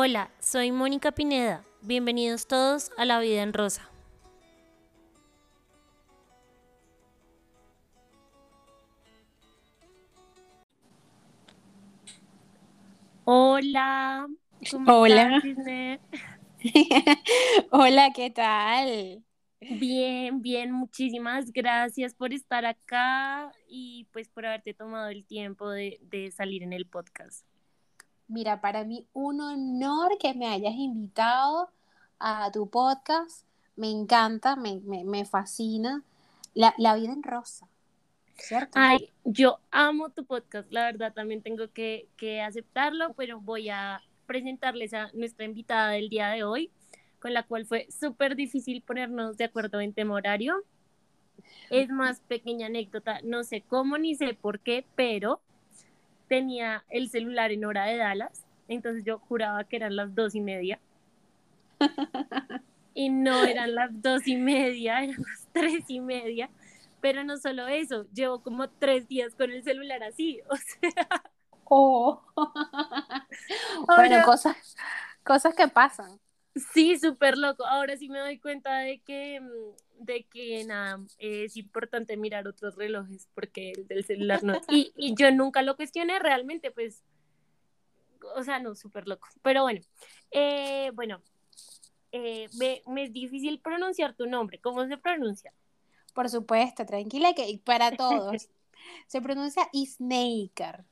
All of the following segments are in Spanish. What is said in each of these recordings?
Hola, soy Mónica Pineda. Bienvenidos todos a La Vida en Rosa. Hola. ¿cómo Hola. estás? Hola, ¿qué tal? Bien, bien, muchísimas gracias por estar acá y pues por haberte tomado el tiempo de, de salir en el podcast. Mira, para mí un honor que me hayas invitado a tu podcast. Me encanta, me, me- me fascina. La, la vida en rosa, ¿cierto? Ay, yo amo tu podcast, la verdad también tengo que, que aceptarlo, pero voy a presentarles a nuestra invitada del día de hoy, con la cual fue súper difícil ponernos de acuerdo en tema horario. Es más pequeña anécdota, no sé cómo ni sé por qué, pero tenía el celular en hora de Dallas, entonces yo juraba que eran las dos y media. Y no eran las dos y media, eran las tres y media. Pero no solo eso, llevo como tres días con el celular así. O sea, Oh. Bueno, cosas, cosas que pasan. Sí, súper loco. Ahora sí me doy cuenta de que, mm, de que nada, es importante mirar otros relojes porque el del celular no. Y, y yo nunca lo cuestioné realmente, pues, o sea, no, súper loco. Pero bueno, eh, bueno, eh, me, me es difícil pronunciar tu nombre. ¿Cómo se pronuncia? Por supuesto, tranquila que para todos. Se pronuncia Snaker.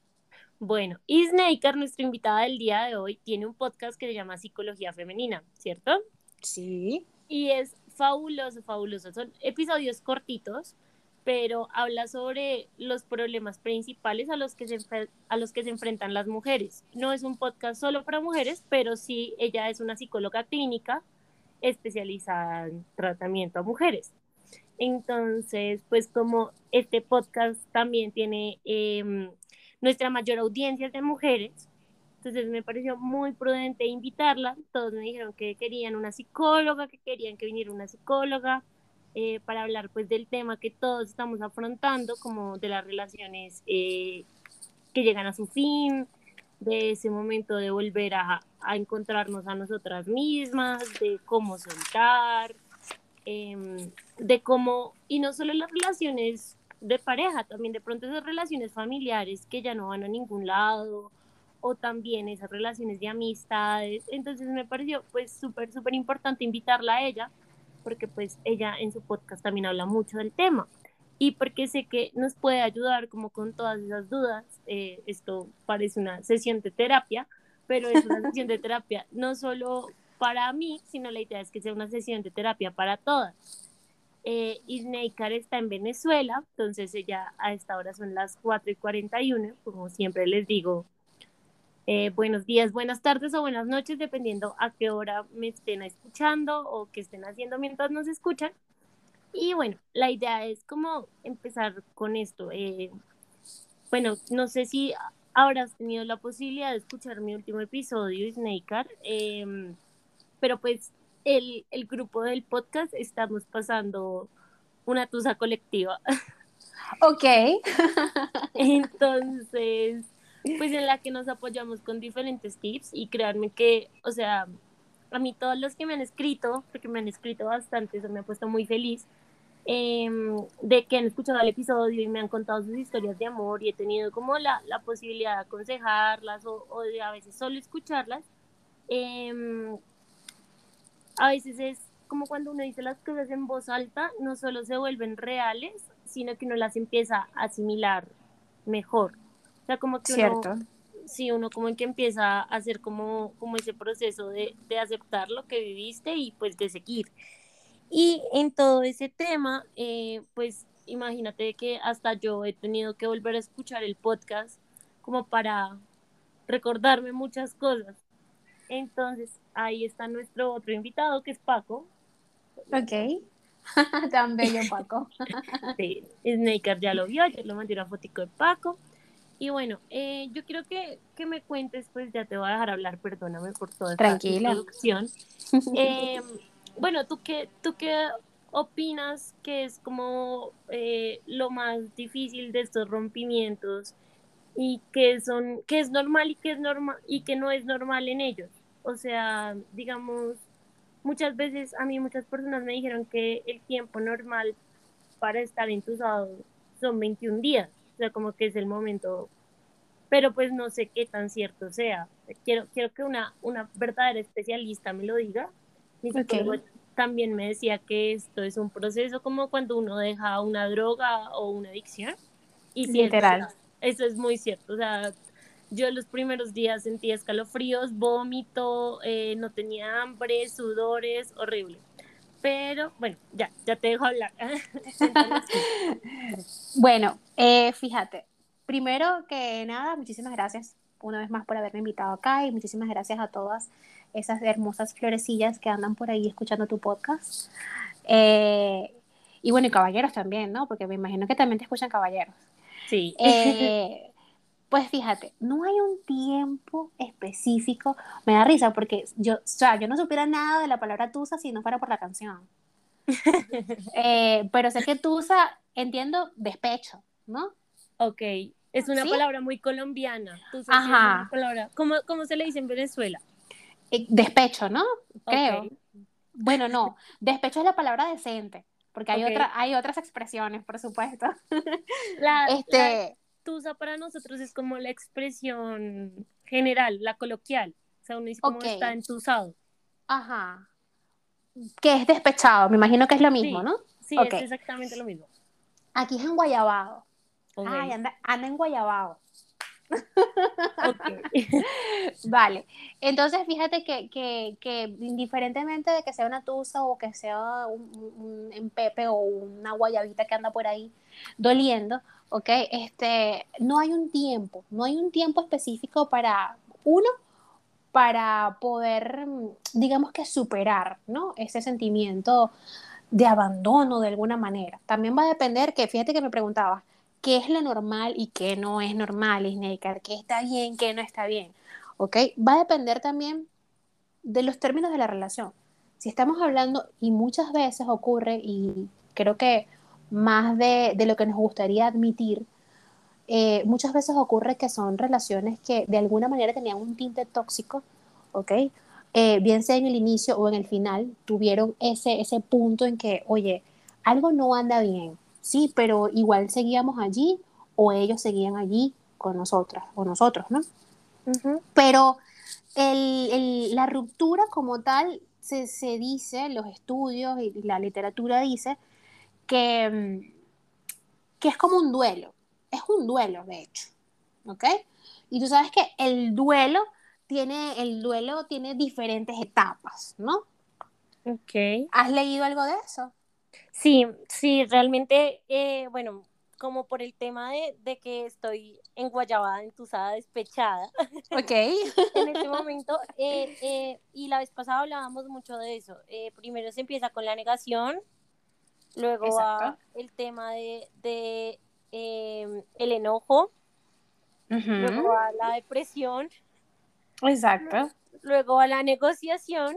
Bueno, Isnaker, nuestra invitada del día de hoy, tiene un podcast que se llama Psicología Femenina, ¿cierto? Sí. Y es fabuloso, fabuloso. Son episodios cortitos, pero habla sobre los problemas principales a los que se, a los que se enfrentan las mujeres. No es un podcast solo para mujeres, pero sí ella es una psicóloga clínica especializada en tratamiento a mujeres. Entonces, pues como este podcast también tiene em, nuestra mayor audiencia es de mujeres, entonces me pareció muy prudente invitarla. Todos me dijeron que querían una psicóloga, que querían que viniera una psicóloga eh, para hablar pues del tema que todos estamos afrontando, como de las relaciones eh, que llegan a su fin, de ese momento de volver a, a encontrarnos a nosotras mismas, de cómo soltar, em, de cómo, y no solo las relaciones de pareja, también de pronto esas relaciones familiares que ya no van a ningún lado, o también esas relaciones de amistades. Entonces me pareció pues súper, súper importante invitarla a ella, porque pues ella en su podcast también habla mucho del tema. Y porque sé que nos puede ayudar como con todas esas dudas. Eh, esto parece una sesión de terapia, pero es una sesión de terapia no solo para mí, sino la idea es que sea una sesión de terapia para todas. Eh, Isneikar está en Venezuela, entonces ella a esta hora son las 4 y 41, como siempre les digo, eh, buenos días, buenas tardes o buenas noches, dependiendo a qué hora me estén escuchando o qué estén haciendo mientras nos escuchan. Y bueno, la idea es como empezar con esto. eh, bueno, no sé si habrás tenido la posibilidad de escuchar mi último episodio, Snakear, eh, pero pues el, el grupo del podcast estamos pasando una tusa colectiva. Ok. Entonces, pues en la que nos apoyamos con diferentes tips y créanme que, o sea, a mí todos los que me han escrito, porque me han escrito bastante, eso me ha puesto muy feliz, em, de que han escuchado el episodio y me han contado sus historias de amor y he tenido como la, la posibilidad de aconsejarlas o, o de a veces solo escucharlas. Em, a veces es como cuando uno dice las cosas en voz alta, no solo se vuelven reales, sino que uno las empieza a asimilar mejor. O sea, como que uno, sí, uno como que empieza a hacer como, como ese proceso de, de aceptar lo que viviste y pues de seguir. Y en todo ese tema, eh, pues imagínate que hasta yo he tenido que volver a escuchar el podcast como para recordarme muchas cosas. Entonces, ahí está nuestro otro invitado, que es Paco. Ok. Tan bello, Paco. Sí, Snaker ya lo vio, ayer lo mandé una fotico de Paco. Y bueno, eh, yo quiero que, que me cuentes, pues ya te voy a dejar hablar, perdóname por toda esta Tranquila. introducción. Eh, bueno, ¿tú qué, ¿tú qué opinas que es como eh, lo más difícil de estos rompimientos y que son que es normal y que es normal y que no es normal en ellos? O sea, digamos, muchas veces a mí muchas personas me dijeron que el tiempo normal para estar entusado son 21 días, o sea, como que es el momento, pero pues no sé qué tan cierto sea. Quiero, quiero que una, una verdadera especialista me lo diga. Mi psicólogo también me decía que esto es un proceso como cuando uno deja una droga o una adicción. Y Literal. eso es muy cierto, o sea, yo los primeros días sentía escalofríos, vómito, eh, no tenía hambre, sudores, horrible. Pero bueno, ya, ya te dejo hablar. bueno, eh, fíjate, primero que nada, muchísimas gracias una vez más por haberme invitado acá y muchísimas gracias a todas esas hermosas florecillas que andan por ahí escuchando tu podcast. Eh, y bueno, y caballeros también, ¿no? Porque me imagino que también te escuchan caballeros. Sí. Pues fíjate, no hay un tiempo específico. Me da risa porque yo, o sea, yo no supiera nada de la palabra tusa si no fuera por la canción. Eh, pero sé que tusa, entiendo, despecho, ¿no? Ok, es una palabra muy colombiana. Tusa Ajá. palabra. ¿Cómo, ¿Cómo, se le dice en Venezuela? Eh, despecho, ¿no? Creo. Bueno, no, despecho es la palabra decente, porque hay, otra, hay otras expresiones, por supuesto. La, este, tusa para nosotros es como la expresión general, la coloquial. O sea, uno dice como está entusado. Ajá. Que es despechado, me imagino que es lo mismo, ¿no? Sí, es exactamente lo mismo. Aquí es en Guayabado. Ay, anda, anda en Guayabado. vale, entonces fíjate que, que, que, indiferentemente de que sea una tusa o que sea un, un, pepe o una guayabita que anda por ahí doliendo, ¿ok? Este, no hay un tiempo, no hay un tiempo específico para uno, para poder, digamos que superar, ¿no? Ese sentimiento de abandono de alguna manera. También va a depender que, fíjate que me preguntabas, ¿qué es lo normal y qué no es normal, Isneikar? ¿Qué está bien, qué no está bien? ¿Ok? Va a depender también de los términos de la relación. Si estamos hablando, y muchas veces ocurre, y creo que más de, lo que nos gustaría admitir, eh, muchas veces ocurre que son relaciones que de alguna manera tenían un tinte tóxico, ¿ok? Eh, bien sea en el inicio o en el final, tuvieron ese, ese punto en que, oye, algo no anda bien, sí, pero igual seguíamos allí o ellos seguían allí con nosotras o nosotros, ¿no? Pero la ruptura como tal se, se, dice, los estudios y la literatura dice que, mm, que es como un duelo. Es un duelo, de hecho. ¿Ok? Y tú sabes que el duelo tiene, el duelo tiene diferentes etapas, ¿no? Ok. ¿Has leído algo de eso? Sí, sí, realmente, eh, bueno, como por el tema de, de, que estoy enguayabada, entusada, despechada. Ok. en este momento. Eh, eh, y la vez pasada hablábamos mucho de eso. primero se empieza con la negación, Luego va el tema de, de em, el enojo. Luego va la depresión. Exacto. Luego va la negociación.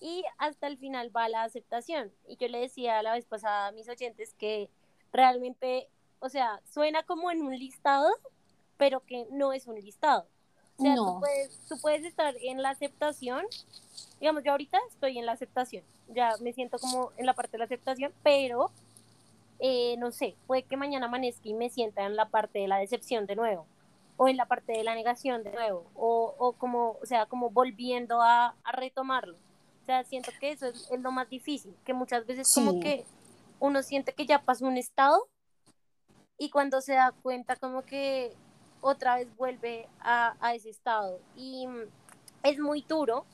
Y hasta el final va la aceptación. Y yo le decía la vez pasada a mis oyentes que realmente, o sea, suena como en un listado, pero que no es un listado. O sea, tú, puedes, tú puedes estar en la aceptación. Digamos, yo ahorita estoy en la aceptación ya me siento como en la parte de la aceptación, pero eh, no sé, puede que mañana amanezca y me sienta en la parte de la decepción de nuevo, o en la parte de la negación de nuevo, o, o como, o sea, como volviendo a, a, retomarlo. O sea, siento que eso es, lo más difícil, que muchas veces como que uno siente que ya pasó un estado y cuando se da cuenta como que otra vez vuelve a, a ese estado. Y es muy duro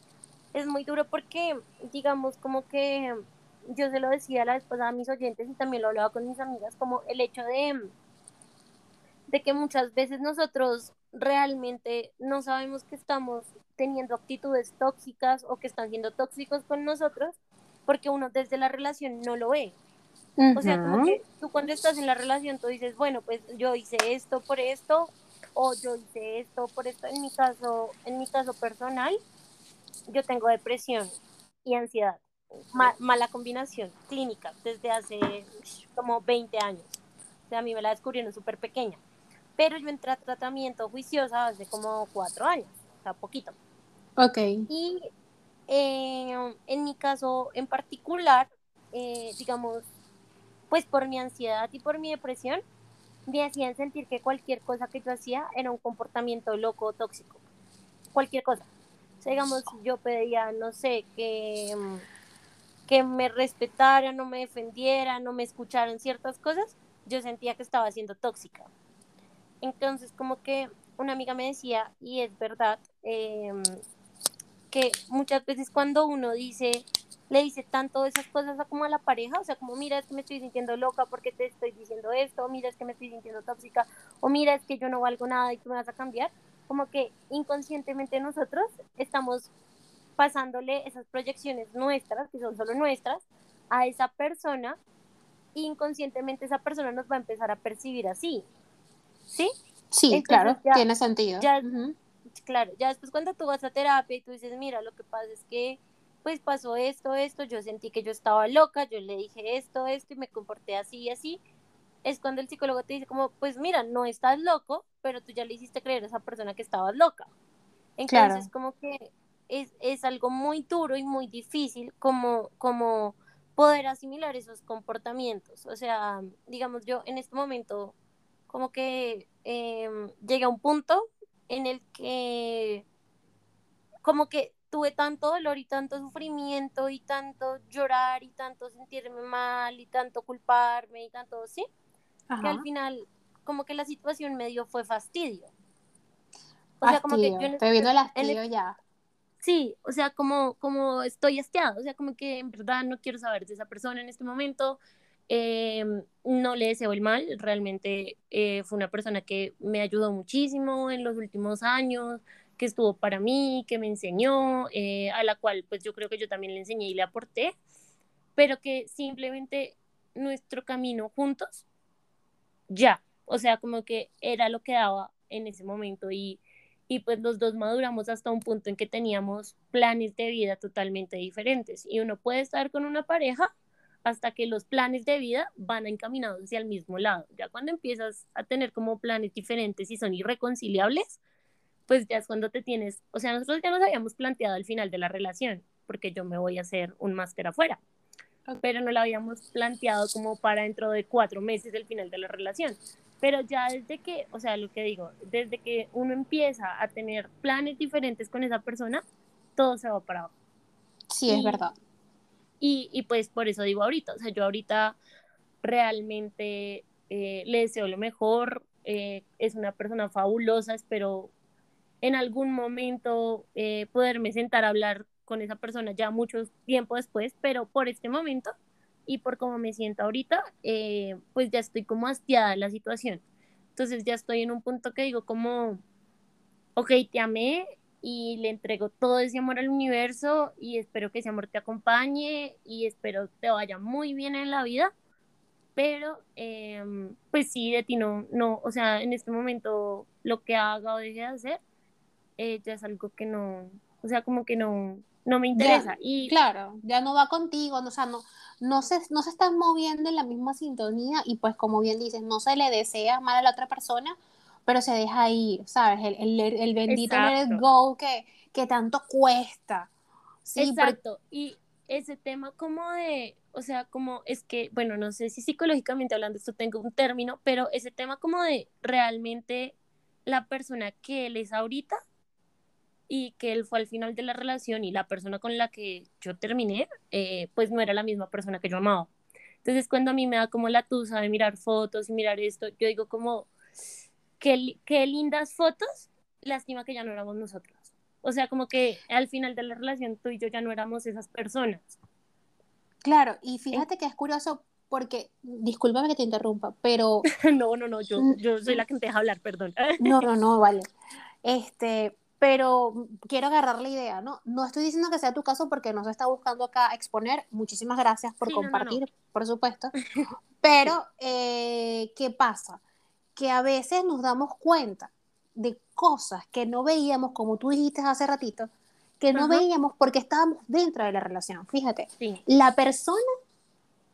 es muy duro porque, digamos, como que yo se lo decía la vez pasada a mis oyentes y también lo hablaba con mis amigas, como el hecho de, de que muchas veces nosotros realmente no sabemos que estamos teniendo actitudes tóxicas o que están siendo tóxicos con nosotros porque uno desde la relación no lo ve. O sea, como que tú cuando estás en la relación tú dices, bueno, pues yo hice esto por esto o yo hice esto por esto en mi caso, en mi caso personal yo tengo depresión y ansiedad. mala combinación clínica desde hace como 20 años. O sea, a mí me la descubrieron súper pequeña. Pero yo entré a tratamiento juiciosa hace como 4 años, o sea, poquito. Ok. Y eh, en mi caso en particular, eh, digamos, pues por mi ansiedad y por mi depresión, me hacían sentir que cualquier cosa que yo hacía era un comportamiento loco o tóxico. Cualquier cosa. O sea, digamos, yo pedía, no sé, que, que me respetaran, no me defendieran, no me escucharan ciertas cosas, yo sentía que estaba siendo tóxica. Entonces, como que una amiga me decía, y es verdad, em, que muchas veces cuando uno dice, le dice tanto esas cosas como a la pareja, o sea, como mira, es que me estoy sintiendo loca porque te estoy diciendo esto, mira, es que me estoy sintiendo tóxica, o mira, es que yo no valgo nada y tú me vas a cambiar, como que inconscientemente nosotros estamos pasándole esas proyecciones nuestras, que son solo nuestras, a esa persona, inconscientemente esa persona nos va a empezar a percibir así, ¿sí? Sí, claro, tiene sentido. Ya, Claro, ya después cuando tú vas a terapia y tú dices, mira, lo que pasa es que pues pasó esto, esto, yo sentí que yo estaba loca, yo le dije esto, esto y me comporté así y así, es cuando el psicólogo te dice como, pues mira, no estás loco, pero tú ya le hiciste creer a esa persona que estabas loca. Entonces, como que es, es, algo muy duro y muy difícil como, como poder asimilar esos comportamientos. O sea, digamos, yo en este momento como que eh, llegué a un punto en el que como que tuve tanto dolor y tanto sufrimiento y tanto llorar y tanto sentirme mal y tanto culparme y tanto, ¿sí? Que al final como que la situación me dio fue fastidio. O sea, como que yo en te vino el hastío ya. Sí, o sea, como, como estoy hastiado, o sea, como que en verdad no quiero saber de esa persona en este momento, eh, no le deseo el mal, realmente eh, fue una persona que me ayudó muchísimo en los últimos años, que estuvo para mí, que me enseñó, eh, a la cual pues yo creo que yo también le enseñé y le aporté, pero que simplemente nuestro camino juntos, ya, o sea, como que era lo que daba en ese momento y, y pues los dos maduramos hasta un punto en que teníamos planes de vida totalmente diferentes y uno puede estar con una pareja hasta que los planes de vida van encaminados hacia el mismo lado. Ya cuando empiezas a tener como planes diferentes y son irreconciliables, pues ya es cuando te tienes, o sea, nosotros ya nos habíamos planteado al final de la relación, porque yo me voy a hacer un máster afuera, pero no lo habíamos planteado como para dentro de cuatro meses del final de la relación. Pero ya desde que, o sea, lo que digo, desde que uno empieza a tener planes diferentes con esa persona, todo se va para abajo. Sí, es verdad. Y, y, pues por eso digo ahorita, o sea, yo ahorita realmente eh, le deseo lo mejor, eh, es una persona fabulosa, espero en algún momento eh, poderme sentar a hablar con esa persona ya mucho tiempo después, pero por este momento y por cómo me siento ahorita, pues ya estoy como hastiada de la situación. Entonces ya estoy en un punto que digo como, ok, te amé, y le entrego todo ese amor al universo y espero que ese amor te acompañe y espero te vaya muy bien en la vida. Pero, em, pues sí, de ti no, no, o sea, en este momento lo que haga o deje de hacer eh, ya es algo que no, o sea, como que no, no me interesa. y claro, ya no va contigo, o sea, no, no, se, no se están moviendo en la misma sintonía y pues como bien dices, no se le desea mal a la otra persona, pero se deja ir, ¿sabes? El, el, el bendito let it go que, que tanto cuesta. Sí, Exacto. Y ese tema como de, o sea, como es que, bueno, no sé si psicológicamente hablando esto tengo un término, pero ese tema como de realmente la persona que él es ahorita y que él fue al final de la relación y la persona con la que yo terminé, eh, pues no era la misma persona que yo amaba. Entonces cuando a mí me da como la tusa de mirar fotos y mirar esto, yo digo como, qué, lindas fotos, lástima que ya no éramos nosotros. O sea, como que al final de la relación tú y yo ya no éramos esas personas. Claro, y fíjate que es curioso porque, discúlpame que te interrumpa, pero... no, no, no, yo, yo soy la que te deja hablar, perdón. no, no, no, vale. Este, pero quiero agarrar la idea, ¿no? No estoy diciendo que sea tu caso porque no se está buscando acá exponer. Muchísimas gracias por compartir, por supuesto. Pero, eh, ¿qué pasa? que a veces nos damos cuenta de cosas que no veíamos, como tú dijiste hace ratito, que no veíamos porque estábamos dentro de la relación. Fíjate, la persona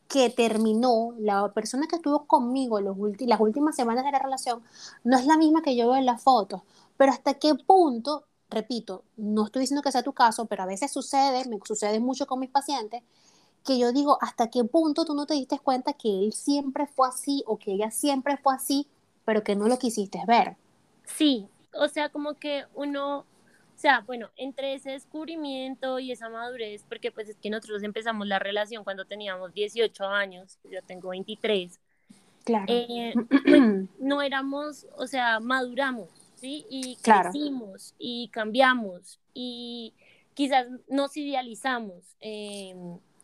que terminó, la persona que estuvo conmigo los las últimas semanas de la relación, no es la misma que yo veo en las fotos, pero hasta qué punto repito, no estoy diciendo que sea tu caso, pero a veces sucede, me sucede mucho con mis pacientes, que yo digo, ¿hasta qué punto tú no te diste cuenta que él siempre fue así o que ella siempre fue así, pero que no lo quisiste ver? Sí, o sea, como que uno, o sea, bueno, entre ese descubrimiento y esa madurez, porque pues es que nosotros empezamos la relación cuando teníamos 18 años, yo tengo 23. Claro. Eh, pues, no éramos, o sea, maduramos, ¿sí? Y Claro. crecimos y cambiamos y quizás nos idealizamos. Eh,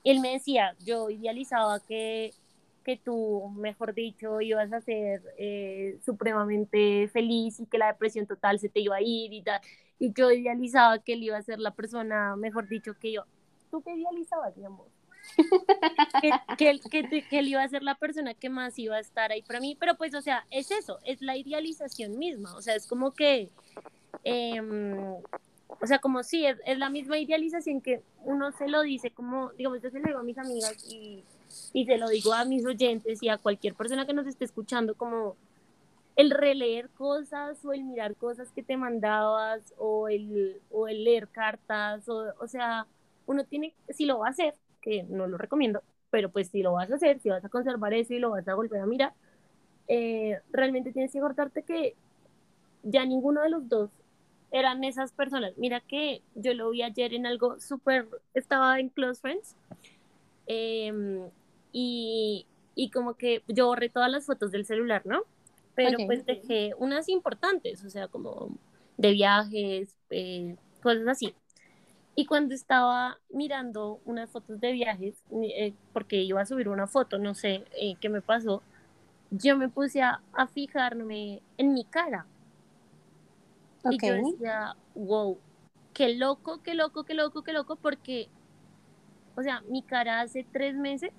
él me decía, yo idealizaba que, que tú, mejor dicho, ibas a ser eh, supremamente feliz y que la depresión total se te iba a ir y tal. Y yo idealizaba que él iba a ser la persona, mejor dicho, que yo. ¿Tú qué idealizabas, mi amor? que, que, que, que él iba a ser la persona que más iba a estar ahí para mí, pero pues, o sea, es eso, es la idealización misma, o sea, es como que, em, o sea, como sí, es, es la misma idealización que uno se lo dice, como, digamos, yo se lo digo a mis amigas y, y se lo digo a mis oyentes y a cualquier persona que nos esté escuchando, como el releer cosas o el mirar cosas que te mandabas o el, o el leer cartas, o, o sea, uno tiene, si lo va a hacer, que no lo recomiendo, pero pues si lo vas a hacer, si vas a conservar eso y lo vas a volver a mirar, eh, realmente tienes que acordarte que ya ninguno de los dos eran esas personas. Mira que yo lo vi ayer en algo súper, estaba en Close Friends em, y, y como que yo borré todas las fotos del celular, ¿no? Pero Ok. pues dejé unas importantes, o sea, como de viajes, eh, cosas así. Y cuando estaba mirando unas fotos de viajes, eh, porque iba a subir una foto, no sé eh, qué me pasó, yo me puse a, a fijarme en mi cara. Y yo decía, wow, qué loco, qué loco, qué loco, qué loco, porque, o sea, mi cara hace tres meses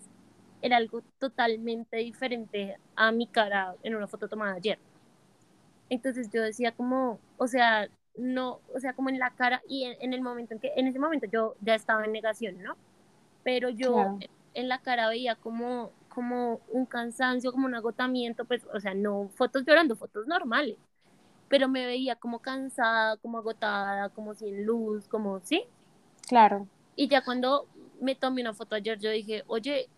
era algo totalmente diferente a mi cara en una foto tomada ayer. Entonces yo decía como, o sea, no, o sea, como en la cara y en, en el momento en que, en ese momento yo ya estaba en negación, ¿no? Pero yo Claro. en la cara veía como, como un cansancio, como un agotamiento, pues, o sea, no fotos llorando, fotos normales, pero me veía como cansada, como agotada, como sin luz, como, ¿sí? Claro. Y ya cuando me tomé una foto ayer, yo dije, oye,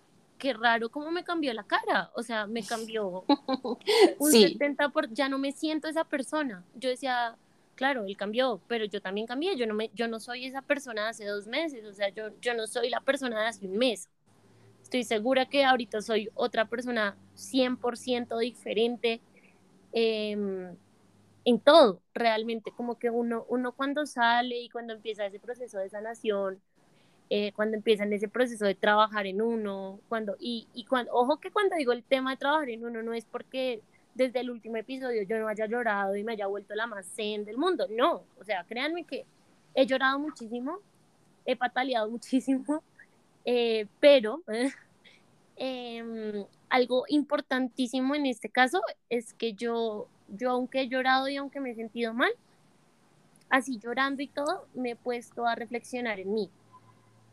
qué raro cómo me cambió la cara. O sea, me cambió un Sí. 70 por, ya no me siento esa persona. Yo decía, claro, él cambió, pero yo también cambié. Yo no me, yo no soy esa persona de hace dos meses. O sea, yo, yo no soy la persona de hace un mes. Estoy segura que ahorita soy otra persona 100% diferente em, en todo, realmente. Como que uno, uno cuando sale y cuando empieza ese proceso de sanación, eh, cuando empieza en ese proceso de trabajar en uno, cuando, y, y cuando, ojo que cuando digo el tema de trabajar en uno no es porque desde el último episodio yo no haya llorado y me haya vuelto la más zen del mundo, no, o sea, créanme que he llorado muchísimo, he pataleado muchísimo, eh, pero eh, algo importantísimo en este caso es que yo, yo aunque he llorado y aunque me he sentido mal, así llorando y todo, me he puesto a reflexionar en mí.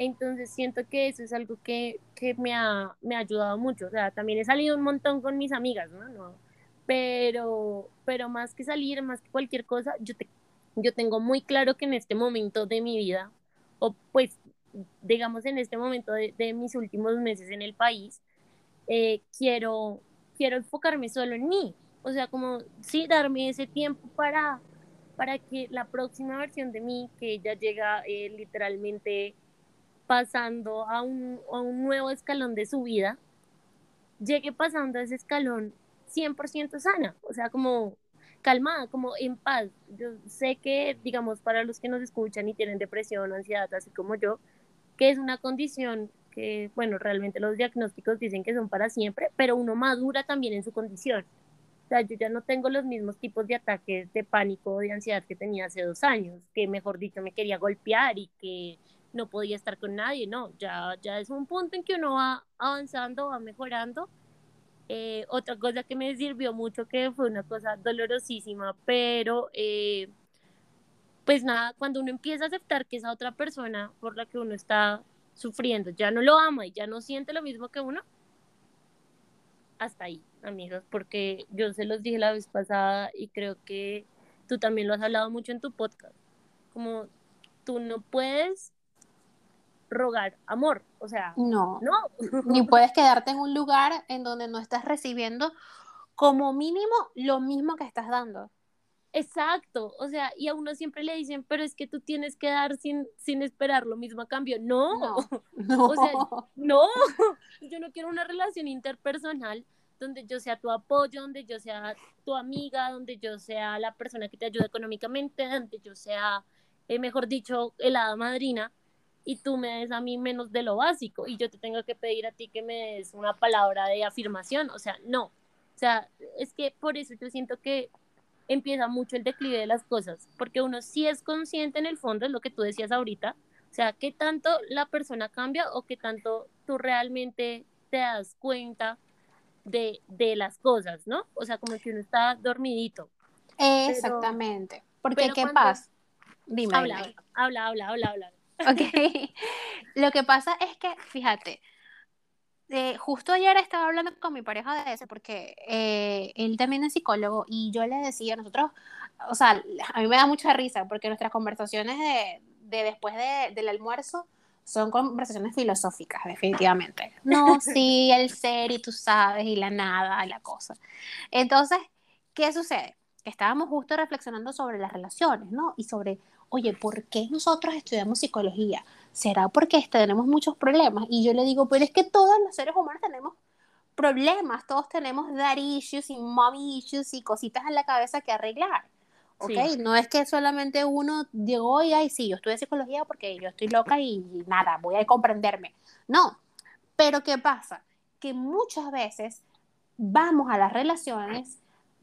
Entonces siento que eso es algo que, que me, ha, me ha ayudado mucho. O sea, también he salido un montón con mis amigas, ¿no? no pero, pero más que salir, más que cualquier cosa, yo, te, yo tengo muy claro que en este momento de mi vida, o pues digamos en este momento de, mis últimos meses en el país, eh, quiero, quiero enfocarme solo en mí. O sea, como sí, darme ese tiempo para, para que la próxima versión de mí, que ya llega eh, literalmente pasando a un, a un nuevo escalón de su vida, llegue pasando a ese escalón 100% sana, o sea, como calmada, como en paz. Yo sé que, digamos, para los que nos escuchan y tienen depresión, ansiedad, así como yo, que es una condición que, bueno, realmente los diagnósticos dicen que son para siempre, pero uno madura también en su condición. O sea, yo ya no tengo los mismos tipos de ataques de pánico o de ansiedad que tenía hace dos años, que mejor dicho me quería golpear y que no podía estar con nadie, no, ya, ya es un punto en que uno va avanzando, va mejorando. Eh, otra cosa que me sirvió mucho, que fue una cosa dolorosísima, pero eh, pues nada, cuando uno empieza a aceptar que esa otra persona por la que uno está sufriendo ya no lo ama y ya no siente lo mismo que uno, hasta ahí, amigos, porque yo se los dije la vez pasada y creo que tú también lo has hablado mucho en tu podcast. como tú no puedes rogar amor, o sea, No, no. ni puedes quedarte en un lugar en donde no estás recibiendo como mínimo lo mismo que estás dando. Exacto, o sea, y a uno siempre le dicen, pero es que tú tienes que dar sin, sin esperar lo mismo a cambio. No, No, no. o sea, no, yo no quiero una relación interpersonal donde yo sea tu apoyo, donde yo sea tu amiga, donde yo sea la persona que te ayuda económicamente, donde yo sea, eh, mejor dicho, el hada madrina, y tú me des a mí menos de lo básico, y yo te tengo que pedir a ti que me des una palabra de afirmación, o sea, no. O sea, es que por eso yo siento que empieza mucho el declive de las cosas, porque uno sí es consciente en el fondo, es lo que tú decías ahorita, o sea, qué tanto la persona cambia o qué tanto tú realmente te das cuenta de, de las cosas, ¿no? O sea, como que uno está dormidito. Exactamente. Porque, pero ¿qué cuando- pasa? Dime, Habla, dime. habla, habla, habla, habla. Ok. Lo que pasa es que, fíjate, eh, justo ayer estaba hablando con mi pareja de eso, porque eh, él también es psicólogo y yo le decía, nosotros, o sea, a mí me da mucha risa porque nuestras conversaciones de, de después de- del almuerzo son conversaciones filosóficas, definitivamente. No, sí, el ser y tú sabes, y la nada, y la cosa. Entonces, ¿qué sucede? Que estábamos justo reflexionando sobre las relaciones, ¿no? Y sobre, oye, ¿por qué nosotros estudiamos psicología? ¿Será porque tenemos muchos problemas? Y yo le digo, pero es que todos los seres humanos tenemos problemas, todos tenemos dad issues y mommy issues y cositas en la cabeza que arreglar. ¿Ok? Sí. No es que solamente uno llegó y, ay, sí, yo estudié psicología porque yo estoy loca y, y nada, voy a comprenderme. No. Pero ¿qué pasa? Que muchas veces vamos a las relaciones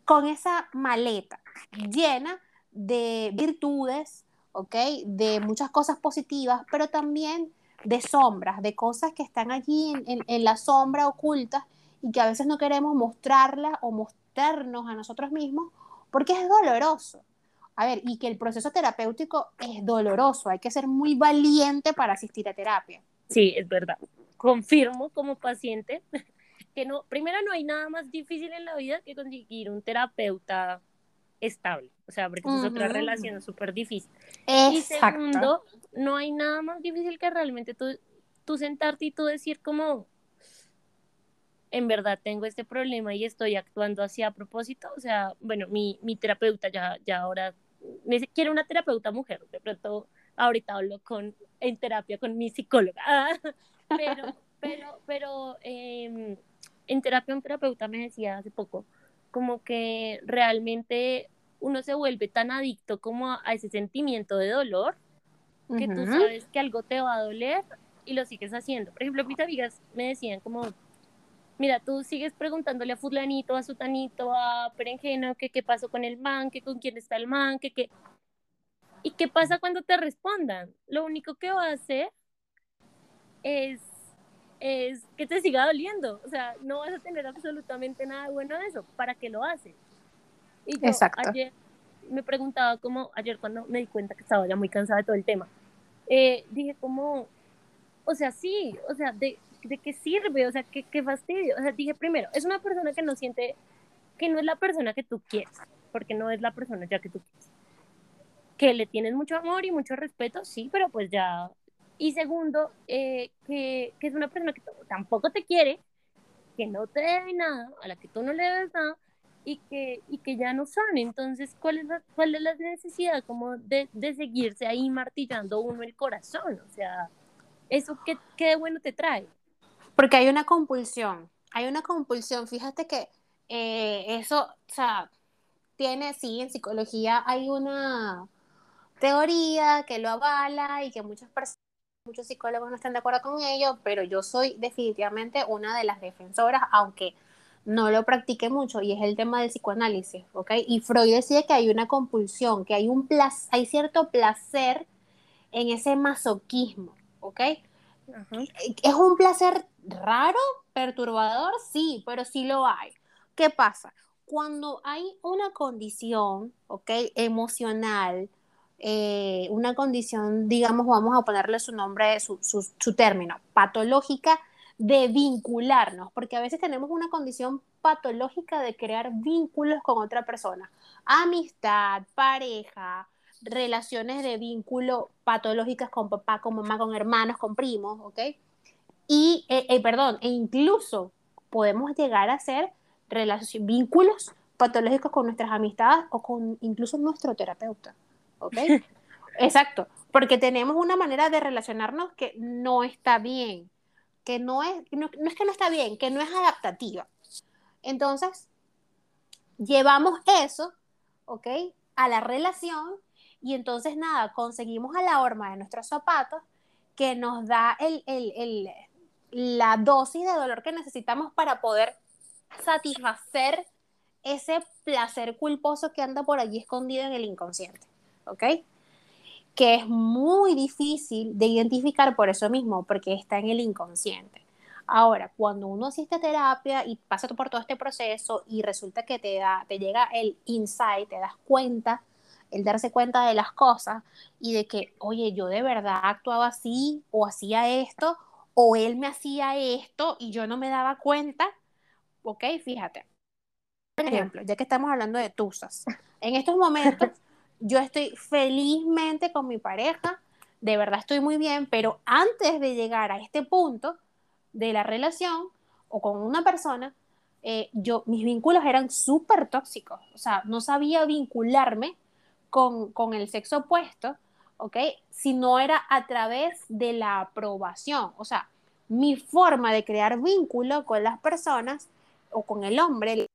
con esa maleta llena de virtudes, ¿ok? De muchas cosas positivas, pero también de sombras, de cosas que están allí en, en- en la sombra ocultas y que a veces no queremos mostrarlas o mostrarnos a nosotros mismos porque es doloroso. A ver, y que el proceso terapéutico es doloroso, hay que ser muy valiente para asistir a terapia. Sí, es verdad. Confirmo como paciente que no, primero no hay nada más difícil en la vida que conseguir un terapeuta estable. O sea, porque es otra relación súper difícil. Y Exacto. segundo, no hay nada más difícil que realmente tú, tú sentarte y tú decir como, en verdad tengo este problema y estoy actuando así a propósito. O sea, bueno, mi, mi terapeuta ya, ya ahora, me quiere una terapeuta mujer. De pronto, ahorita hablo con, en terapia con mi psicóloga. pero, pero, pero, em, en terapia un terapeuta me decía hace poco, como que realmente uno se vuelve tan adicto como a, ese sentimiento de dolor que tú Ujú. sabes que algo te va a doler y lo sigues haciendo. Por ejemplo, mis amigas me decían como, mira, tú sigues preguntándole a fulanito, a sutanito, a perenjeno, que qué pasó con el man, que con quién está el man, que qué... ¿Y qué pasa cuando te respondan? Lo único que va a hacer es, es que te siga doliendo. O sea, no vas a tener absolutamente nada bueno de eso. ¿Para qué lo haces? Y yo Exacto. ayer me preguntaba como, ayer cuando me di cuenta que estaba ya muy cansada de todo el tema, eh, dije como, o sea, sí, o sea, ¿de, de qué sirve? O sea, ¿qué, qué fastidio. O sea, dije primero, es una persona que no siente, que no es la persona que tú quieres, porque no es la persona ya que tú quieres. Que le tienes mucho amor y mucho respeto, sí, pero pues ya. Y segundo, eh, que, que es una persona que tampoco te quiere, que no te debe nada, a la que tú no le debes nada, y que, y que ya no son. Entonces, ¿cuál es la, necesidad como de, de seguirse ahí martillando uno el corazón? O sea, ¿eso qué, qué bueno te trae? Porque hay una compulsión, hay una compulsión. Fíjate que eh, eso, o sea, tiene, sí, en psicología hay una teoría que lo avala y que muchas personas, muchos psicólogos no están de acuerdo con ello, pero yo soy definitivamente una de las defensoras, aunque no lo practique mucho, y es el tema del psicoanálisis, ¿ok? Y Freud decía que hay una compulsión, que hay un placer, hay cierto placer en ese masoquismo, ¿ok? ¿Es un placer raro, perturbador? Sí, pero sí lo hay. ¿Qué pasa? Cuando hay una condición, ¿ok? Emocional, eh, una condición, digamos, vamos a ponerle su nombre, su, término, patológica de vincularnos, porque a veces tenemos una condición patológica de crear vínculos con otra persona, amistad, pareja, relaciones de vínculo patológicas con papá, con mamá, con hermanos, con primos, ¿ok? Y, eh, eh, perdón, e incluso podemos llegar a hacer vínculos patológicos con nuestras amistades o con incluso nuestro terapeuta, ¿ok? Exacto, porque tenemos una manera de relacionarnos que no está bien, que no es, no, es que no está bien, que no es adaptativa. Entonces, llevamos eso, ¿ok? A la relación y entonces nada, conseguimos a la horma de nuestros zapatos que nos da el, el, el, la dosis de dolor que necesitamos para poder satisfacer ese placer culposo que anda por allí escondido en el inconsciente, ¿ok? Que es muy difícil de identificar por eso mismo, porque está en el inconsciente. Ahora, cuando uno asiste a terapia y pasa por todo este proceso y resulta que te, da, te llega el insight, te das cuenta, el darse cuenta de las cosas y de que, oye, yo de verdad actuaba así o hacía esto o él me hacía esto y yo no me daba cuenta, ok, fíjate. Por ejemplo, ya que estamos hablando de tusas, en estos momentos yo estoy felizmente con mi pareja, de verdad estoy muy bien, pero antes de llegar a este punto, de la relación o con una persona, eh, yo, mis vínculos eran súper tóxicos, o sea, no sabía vincularme con, con, el sexo opuesto, ¿ok? Si no era a través de la aprobación, o sea, mi forma de crear vínculo con las personas o con el hombre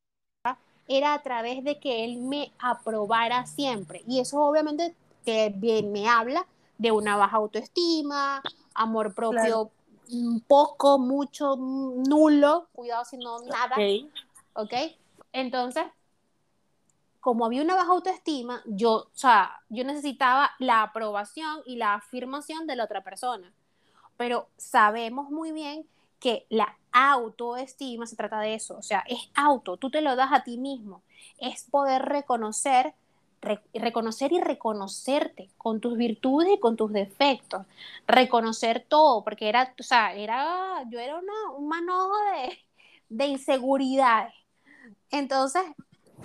era a través de que él me aprobara siempre. Y eso obviamente que bien me habla de una baja autoestima, amor propio poco, mucho, nulo, cuidado si no nada, ¿ok? Entonces, como había una baja autoestima, yo, o sea, yo necesitaba la aprobación y la afirmación de la otra persona. Pero sabemos muy bien que la autoestima se trata de eso, o sea, es auto, tú te lo das a ti mismo, es poder reconocer reconocer y reconocerte con tus virtudes y con tus defectos, reconocer todo, porque era, o sea, era, yo era una, un manojo de, de inseguridades. Entonces,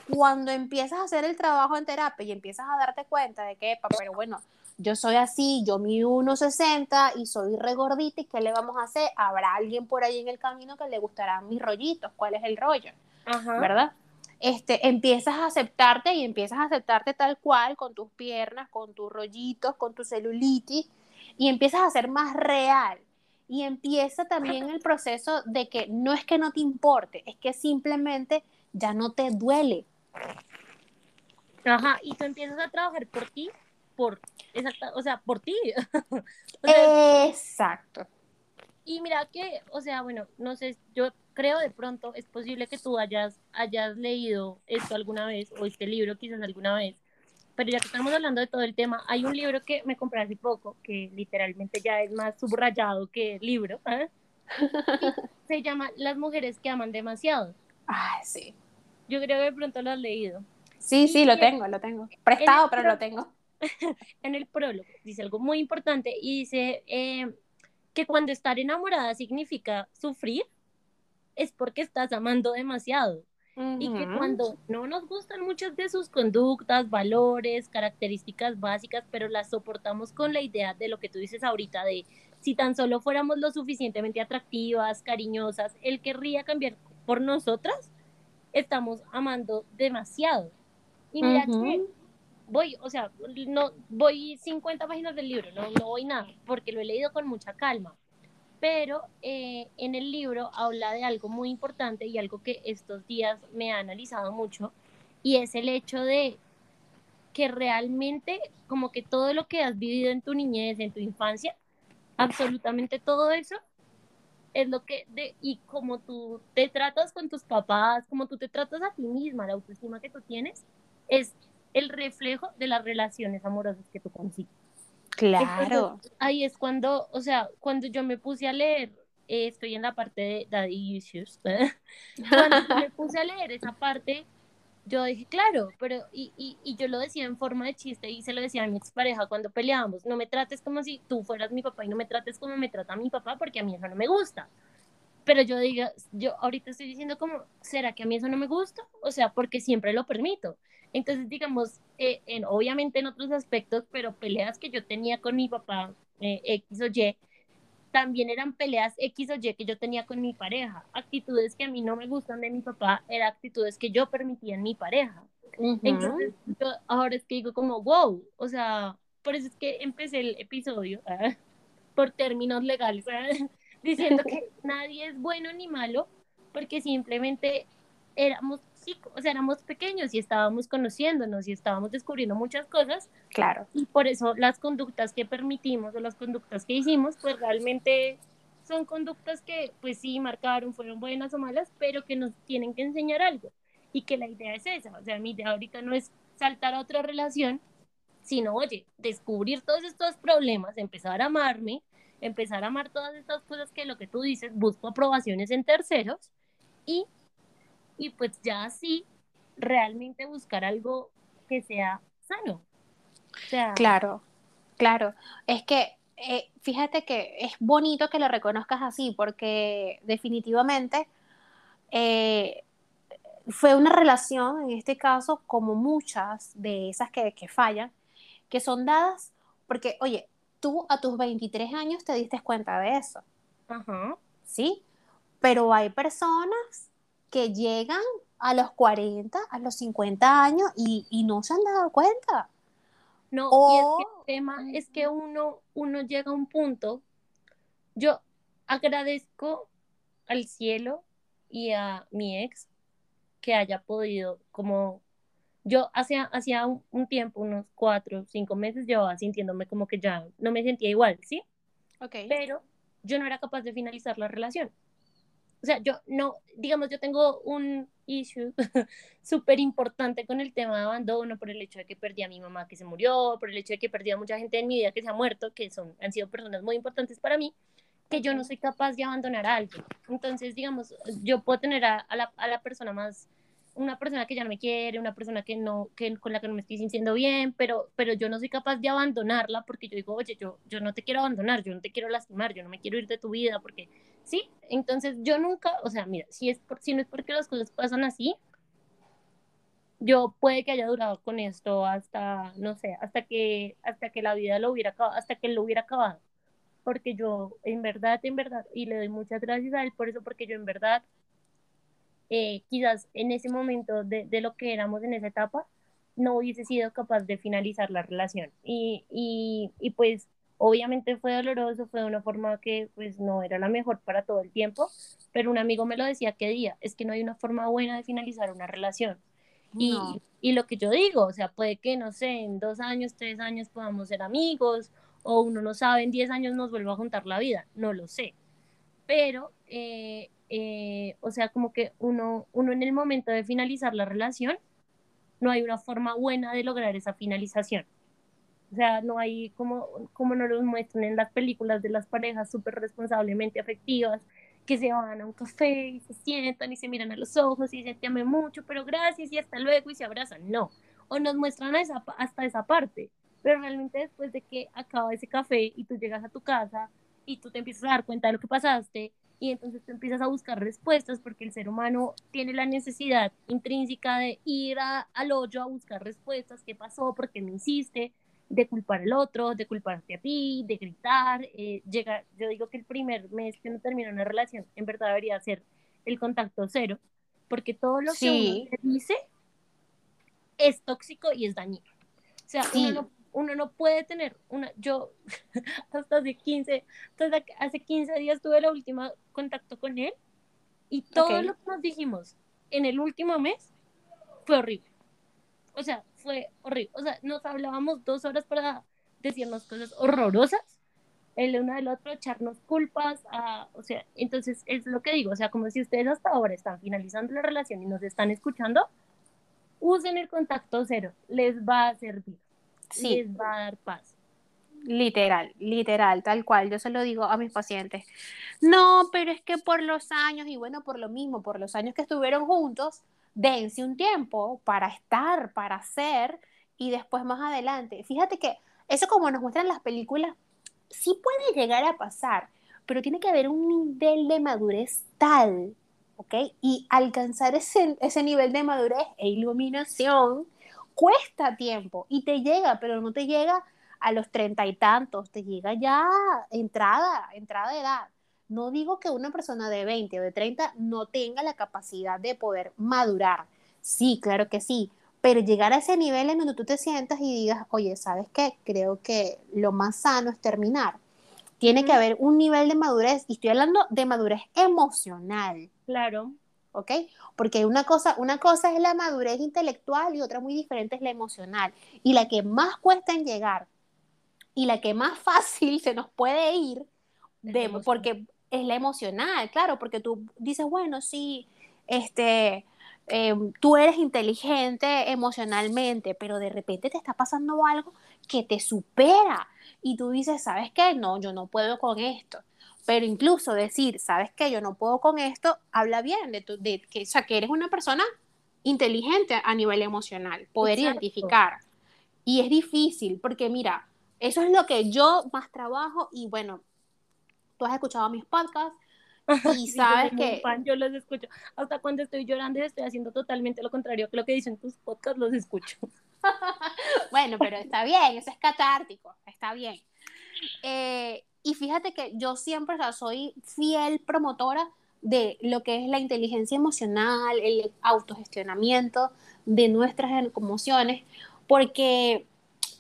cuando empiezas a hacer el trabajo en terapia y empiezas a darte cuenta de que, pero bueno, yo soy así, yo mido 1,60 y soy regordita, ¿y qué le vamos a hacer? Habrá alguien por ahí en el camino que le gustarán mis rollitos, ¿cuál es el rollo? ¿Verdad? este, empiezas a aceptarte y empiezas a aceptarte tal cual, con tus piernas, con tus rollitos, con tu celulitis, y empiezas a ser más real. Y empieza también el proceso de que no es que no te importe, es que simplemente ya no te duele. Ajá, y tú empiezas a trabajar por ti, por, exacta, o sea, por ti. Exacto. Y mira que, o sea, bueno, no sé, yo creo de pronto es posible que tú hayas, hayas leído esto alguna vez o este libro quizás alguna vez, pero ya que estamos hablando de todo el tema, hay un libro que me compré hace poco que literalmente ya es más subrayado que el libro. ¿eh? Se llama Las mujeres que aman demasiado. Ah, sí. Yo creo que de pronto lo has leído. Sí, sí, lo tengo, lo tengo. Prestado, pero lo tengo. en el prólogo dice algo muy importante y dice eh, que cuando estar enamorada significa sufrir, es porque estás amando demasiado. Y que cuando no nos gustan muchas de sus conductas, valores, características básicas, pero las soportamos con la idea de lo que tú dices ahorita, de si tan solo fuéramos lo suficientemente atractivas, cariñosas, él querría cambiar por nosotras, estamos amando demasiado. Y mira que voy, o sea, no voy 50 páginas del libro, no, no voy nada, porque lo he leído con mucha calma. Pero eh, en el libro habla de algo muy importante y algo que estos días me ha analizado mucho, y es el hecho de que realmente como que todo lo que has vivido en tu niñez, en tu infancia, absolutamente todo eso es lo que, de, y como tú te tratas con tus papás, como tú te tratas a ti misma, la autoestima que tú tienes, es el reflejo de las relaciones amorosas que tú consigues. Claro. ahí es cuando, o sea, cuando yo me puse a leer, eh, estoy en la parte de Daddy Issues, cuando me puse a leer esa parte, yo dije, claro, pero, y, y, y, yo lo decía en forma de chiste y se lo decía a mi expareja cuando peleábamos, no me trates como si tú fueras mi papá y no me trates como me trata mi papá porque a mí eso no me gusta. pero yo diga, yo ahorita estoy diciendo como, ¿será que a mí eso no me gusta? O sea, porque siempre lo permito. Entonces, digamos, eh, en, obviamente en otros aspectos, pero peleas que yo tenía con mi papá, eh, X o Y, también eran peleas X o Y que yo tenía con mi pareja. Actitudes que a mí no me gustan de mi papá, eran actitudes que yo permitía en mi pareja. Entonces, yo ahora es que digo como, wow, o sea, por eso es que empecé el episodio ah, por términos legales, ah, diciendo que nadie es bueno ni malo, porque simplemente éramos o sea, éramos pequeños y estábamos conociéndonos y estábamos descubriendo muchas cosas. Claro. Y por eso las conductas que permitimos o las conductas que hicimos, pues realmente son conductas que, pues sí, marcaron, fueron buenas o malas, pero que nos tienen que enseñar algo. Y que la idea es esa. O sea, mi idea ahorita no es saltar a otra relación, sino, oye, descubrir todos estos problemas, empezar a amarme, empezar a amar todas estas cosas que lo que tú dices, busco aprobaciones en terceros y y pues ya así realmente buscar algo que sea sano. claro, claro. Es que eh, fíjate que es bonito que lo reconozcas así porque definitivamente eh, fue una relación, en este caso, como muchas de esas que, que fallan, que son dadas porque, oye, tú a tus 23 años te diste cuenta de eso. Ajá. ¿Sí? Pero hay personas que llegan a los 40, a los 50 años y, no se han dado cuenta. No, y es que el tema es que uno, uno llega a un punto, yo agradezco al cielo y a mi ex que haya podido, como yo hacía, hacía un, tiempo, unos cuatro, cinco meses, llevaba sintiéndome como que ya no me sentía igual, ¿sí? Ok. Pero yo no era capaz de finalizar la relación o sea, yo no, digamos, yo tengo un issue súper importante con el tema de abandono por el hecho de que perdí a mi mamá que se murió, por el hecho de que perdí a mucha gente en mi vida que se ha muerto, que son, han sido personas muy importantes para mí, que yo no soy capaz de abandonar a alguien. Entonces, digamos, yo puedo tener a, la, a la persona más una persona que ya no me quiere, una persona que no, que, con la que no me estoy sintiendo bien, pero, pero yo no soy capaz de abandonarla porque yo digo, oye, yo, yo no te quiero abandonar, yo no te quiero lastimar, yo no me quiero ir de tu vida, porque sí, entonces yo nunca, o sea, mira, si, es por, si no es porque las cosas pasan así, yo puede que haya durado con esto hasta, no sé, hasta que, hasta que la vida lo hubiera acabado, hasta que lo hubiera acabado, porque yo en verdad, en verdad, y le doy muchas gracias a él por eso, porque yo en verdad eh, quizás en ese momento de, de, lo que éramos en esa etapa, no hubiese sido capaz de finalizar la relación. Y, y, y, pues obviamente fue doloroso, fue de una forma que pues no era la mejor para todo el tiempo, pero un amigo me lo decía que día, es que no hay una forma buena de finalizar una relación. Y, y lo que yo digo, o sea, puede que, no sé, en dos años, tres años podamos ser amigos, o uno no sabe, en diez años nos vuelva a juntar la vida, no lo sé. Pero eh, eh, o sea, como que uno, uno en el momento de finalizar la relación, no hay una forma buena de lograr esa finalización. O sea, no hay como, como nos lo muestran en las películas de las parejas súper responsablemente afectivas, que se van a un café y se sientan y se miran a los ojos y dicen te amé mucho, pero gracias y hasta luego y se abrazan. No. O nos muestran esa, hasta esa parte. Pero realmente después de que acaba ese café y tú llegas a tu casa y tú te empiezas a dar cuenta de lo que pasaste y entonces tú empiezas a buscar respuestas porque el ser humano tiene la necesidad intrínseca de ir al hoyo a buscar respuestas, qué pasó, por qué me hiciste, de culpar al otro, de culparte a ti, de gritar, eh, llega, yo digo que el primer mes que no termina una relación en verdad debería ser el contacto cero, porque todo lo que uno dice es tóxico y es dañino. O sea, uno no uno no puede tener una, yo hasta hace 15, hace 15 días tuve el último contacto con él y todo lo que nos dijimos en el último mes fue horrible. O sea, fue horrible. O sea, nos hablábamos dos horas para decirnos cosas horrorosas, el uno del otro, echarnos culpas, o sea, entonces es lo que digo, o sea, como si ustedes hasta ahora están finalizando la relación y nos están escuchando, usen el contacto cero, les va a servir sí. les va a dar paz. Literal, literal, tal cual. Yo se lo digo a mis pacientes. No, pero es que por los años, y bueno, por lo mismo, por los años que estuvieron juntos, dense un tiempo para estar, para hacer, y después más adelante. Fíjate que eso como nos muestran las películas, sí puede llegar a pasar, pero tiene que haber un nivel de madurez tal, ¿ok? Y alcanzar ese, ese nivel de madurez e iluminación cuesta tiempo y te llega, pero no te llega a los treinta y tantos, te llega ya entrada, entrada de edad. No digo que una persona de 20 o de 30 no tenga la capacidad de poder madurar. Sí, claro que sí, pero llegar a ese nivel en donde tú te sientas y digas, oye, ¿sabes qué? Creo que lo más sano es terminar. Tiene que haber un nivel de madurez, y estoy hablando de madurez emocional. Claro. ¿Ok? Porque una cosa, una cosa es la madurez intelectual y otra muy diferente es la emocional. Y la que más cuesta en llegar y la que más fácil se nos puede ir, de, porque es la emocional, claro, porque tú dices, bueno, sí, este, em, tú eres inteligente emocionalmente, pero de repente te está pasando algo que te supera y tú dices, ¿sabes qué? No, yo no puedo con esto. Pero incluso decir, ¿sabes qué? Yo no puedo con esto, habla bien de, tu, de que, o sea, que eres una persona inteligente a nivel emocional, poder identificar. Y es difícil porque mira, eso es lo que yo más trabajo y bueno, tú has escuchado mis podcasts y sabes que... yo los escucho. Hasta cuando estoy llorando y estoy haciendo totalmente lo contrario que lo que dicen tus podcasts, los escucho. bueno, pero está bien, eso es catártico, está bien. Eh, y fíjate que yo siempre soy fiel promotora de lo que es la inteligencia emocional, el autogestionamiento de nuestras emociones, porque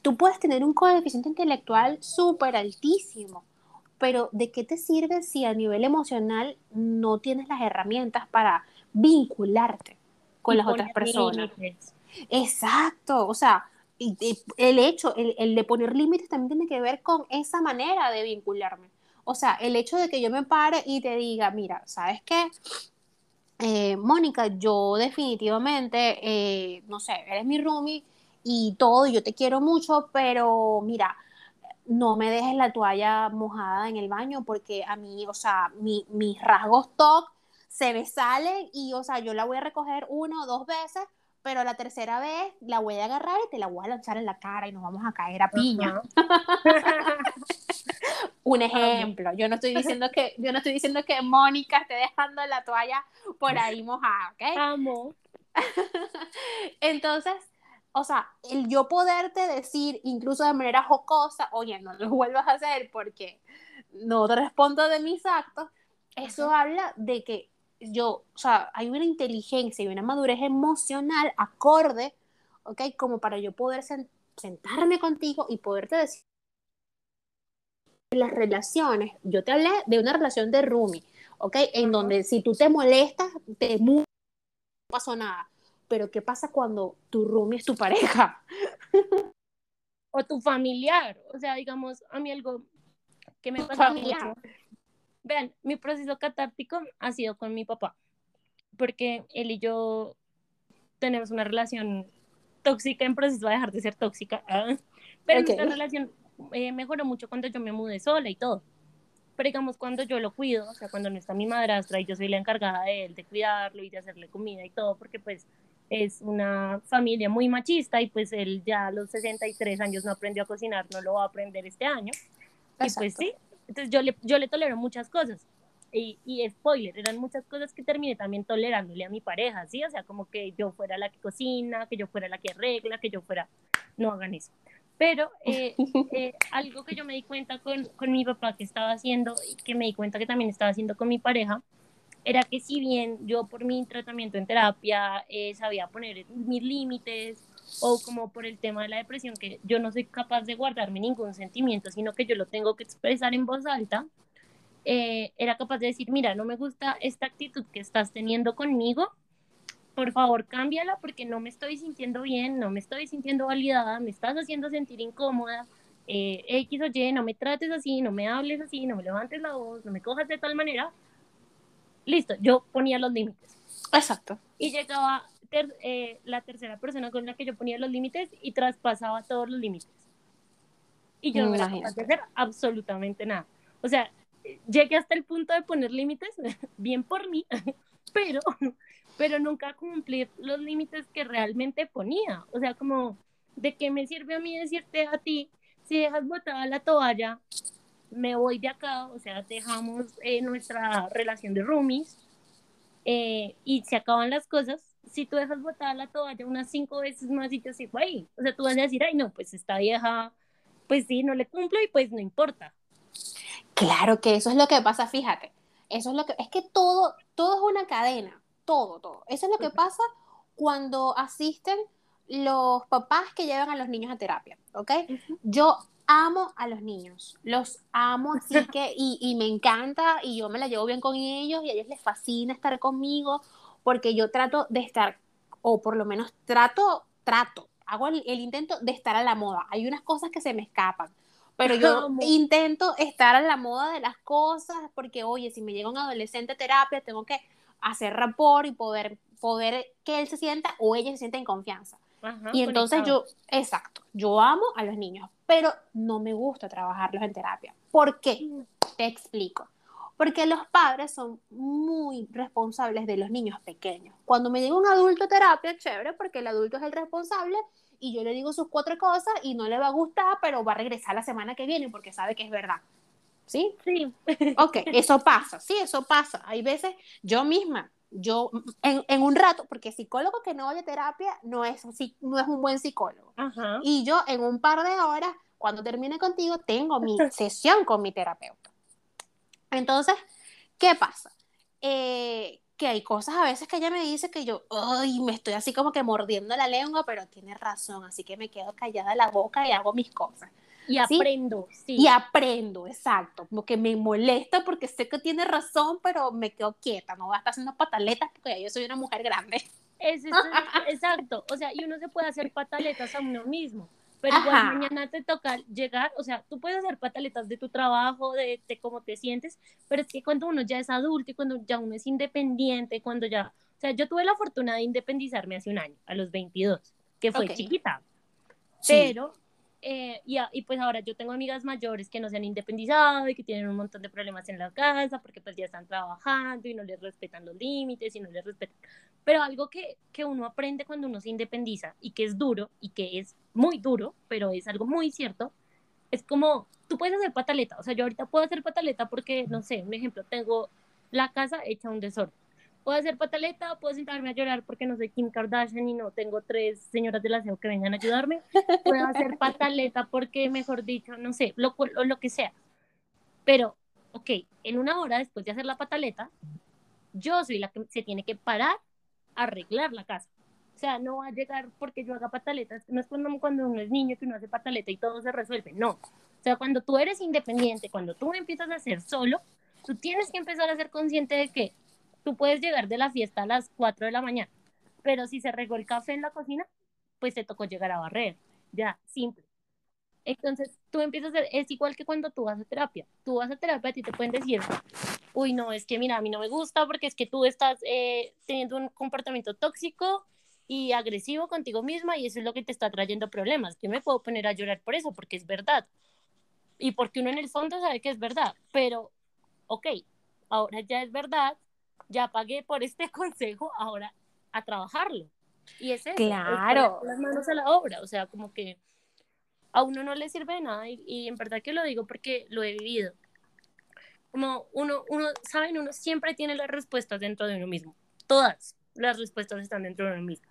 tú puedes tener un coeficiente intelectual súper altísimo, pero ¿de qué te sirve si a nivel emocional no tienes las herramientas para vincularte con las otras personas? Exacto, o sea, el hecho, el, de poner límites también tiene que ver con esa manera de vincularme. O sea, el hecho de que yo me pare y te diga, mira, ¿sabes qué? Eh, Mónica, yo definitivamente, eh, no sé, eres mi roomie y todo, yo te quiero mucho, pero mira, no me dejes la toalla mojada en el baño porque a mí, o sea, mis rasgos TOC se me salen y, o sea, yo la voy a recoger una o dos veces, pero la tercera vez la voy a agarrar y te la voy a lanzar en la cara y nos vamos a caer a piña. Un ejemplo, yo no estoy diciendo que yo no estoy diciendo que Mónica esté dejando la toalla por ahí mojada, ¿ok? Amo. Entonces, o sea, el yo poderte decir, incluso de manera jocosa, oye, no lo vuelvas a hacer porque no te respondo de mis actos, eso habla de que yo, o sea, hay una inteligencia y una madurez emocional acorde, ¿ok? Como para yo poder sentarme contigo y poderte decir las relaciones, yo te hablé de una relación de roomie, ¿ok? En donde si tú te molestas, te no pasó nada pero ¿qué pasa cuando tu roomie es tu pareja? o tu familiar. O sea, digamos, a mí algo que me pasa mucho. Vean, mi proceso catártico ha sido con mi papá, porque él y yo tenemos una relación tóxica en proceso a dejar de ser tóxica, pero nuestra relación eh, mejoró mucho cuando yo me mudé sola y todo. Pero digamos, cuando yo lo cuido, o sea, cuando no está mi madrastra y yo soy la encargada de él, de cuidarlo y de hacerle comida y todo, porque pues es una familia muy machista y pues él ya a los 63 años no aprendió a cocinar, no lo va a aprender este año. Y pues sí, entonces yo le, yo le tolero muchas cosas. Y, y, spoiler, eran muchas cosas que terminé también tolerándole a mi pareja, ¿sí? O sea, como que yo fuera la que cocina, que yo fuera la que arregla, que yo fuera... No hagan eso. Pero eh, eh, algo que yo me di cuenta con, con mi papá que estaba haciendo y que me di cuenta que también estaba haciendo con mi pareja, era que si bien yo por mi tratamiento en terapia eh, sabía poner mis límites o como por el tema de la depresión, que yo no soy capaz de guardarme ningún sentimiento, sino que yo lo tengo que expresar en voz alta, eh, era capaz de decir, mira, no me gusta esta actitud que estás teniendo conmigo, por favor cámbiala porque no me estoy sintiendo bien, no me estoy sintiendo validada, me estás haciendo sentir incómoda, eh, X o Y, no me trates así, no me hables así, no me levantes la voz, no me cojas de tal manera, listo, yo ponía los límites. Exacto. Y llegaba eh, la tercera persona con la que yo ponía los límites y traspasaba todos los límites. Y yo no era capaz de hacer absolutamente nada. O sea, llegué hasta el punto de poner límites, bien por mí, pero, pero nunca cumplir los límites que realmente ponía. O sea, como, ¿de qué me sirve a mí decirte a ti si dejas botada la toalla me voy de acá, o sea, dejamos eh, nuestra relación de roomies eh, y se acaban las cosas, si tú dejas botada la toalla unas cinco veces más y te sigo ahí, o sea, tú vas a decir, ay, no, pues esta vieja, pues sí, no le cumplo y pues no importa. Claro que eso es lo que pasa, fíjate, eso es lo que, es que todo, todo es una cadena, todo, todo. Eso es lo que pasa cuando asisten los papás que llevan a los niños a terapia, ¿ok? Yo amo a los niños, los amo, así que, y, y, me encanta, y yo me la llevo bien con ellos, y a ellos les fascina estar conmigo, porque yo trato de estar, o por lo menos trato, trato, hago el, el intento de estar a la moda. Hay unas cosas que se me escapan, pero yo intento estar a la moda de las cosas, porque, oye, si me llega un adolescente a terapia, tengo que hacer rapport y poder, poder que él se sienta o ella se sienta en confianza. y entonces yo, exacto, yo amo a los niños, pero no me gusta trabajarlos en terapia. ¿Por qué? Te explico. Porque los padres son muy responsables de los niños pequeños. Cuando me llega un adulto a terapia, chévere, porque el adulto es el responsable y yo le digo sus cuatro cosas y no le va a gustar, pero va a regresar la semana que viene porque sabe que es verdad. ¿Sí? Sí. Ok, eso pasa, sí, eso pasa. Hay veces, yo misma, yo en, en, un rato, porque psicólogo que no vaya a terapia no es, no es un buen psicólogo. Y yo en un par de horas, cuando termine contigo, tengo mi sesión con mi terapeuta. Entonces, ¿qué pasa? Eh, que hay cosas a veces que ella me dice que yo, ay, me estoy así como que mordiendo la lengua, pero tiene razón, así que me quedo callada la boca y hago mis cosas. Y aprendo, sí. Y aprendo, exacto. Como que me molesta porque sé que tiene razón, pero me quedo quieta, no va a estar haciendo pataletas porque yo soy una mujer grande. Es, exacto, o sea, y uno se puede hacer pataletas a uno mismo, pero igual mañana te toca llegar, o sea, tú puedes hacer pataletas de tu trabajo, de, de cómo te sientes, pero es que cuando uno ya es adulto y cuando ya uno es independiente, cuando ya, o sea, yo tuve la fortuna de independizarme hace un año, a los 22, que fue chiquita, pero eh, y, y, pues ahora yo tengo amigas mayores que no se han independizado y que tienen un montón de problemas en la casa porque pues ya están trabajando y no les respetan los límites y no les respetan. Pero algo que, que uno aprende cuando uno se independiza y que es duro y que es muy duro, pero es algo muy cierto, es como tú puedes hacer pataleta. O sea, yo ahorita puedo hacer pataleta porque, no sé, un ejemplo, tengo la casa hecha un desorden puedo hacer pataleta, puedo sentarme a llorar porque no soy Kim Kardashian y no tengo tres señoras del aseo que vengan a ayudarme, puedo hacer pataleta porque, mejor dicho, no sé, lo, lo, que sea. Pero, ok, en una hora después de hacer la pataleta, yo soy la que se tiene que parar a arreglar la casa. O sea, no va a llegar porque yo haga pataletas, no es cuando, cuando uno es niño que uno hace pataleta y todo se resuelve, no. O sea, cuando tú eres independiente, cuando tú empiezas a hacer solo, tú tienes que empezar a ser consciente de que tú puedes llegar de la fiesta a las 4 de la mañana, pero si se regó el café en la cocina, pues te tocó llegar a barrer, ya, simple. Entonces, tú empiezas a hacer, es igual que cuando tú vas a terapia. Tú vas a terapia y te pueden decir, uy, no, es que mira, a mí no me gusta porque es que tú estás eh, teniendo un comportamiento tóxico y agresivo contigo misma y eso es lo que te está trayendo problemas. Yo me puedo poner a llorar por eso, porque es verdad. Y porque uno en el fondo sabe que es verdad, pero, ok, ahora ya es verdad, ya pagué por este consejo, ahora a trabajarlo. Y es eso, claro. las manos a la obra, o sea, como que a uno no le sirve de nada y, en verdad que lo digo porque lo he vivido. Como uno, uno, saben, uno siempre tiene las respuestas dentro de uno mismo. Todas las respuestas están dentro de uno mismo.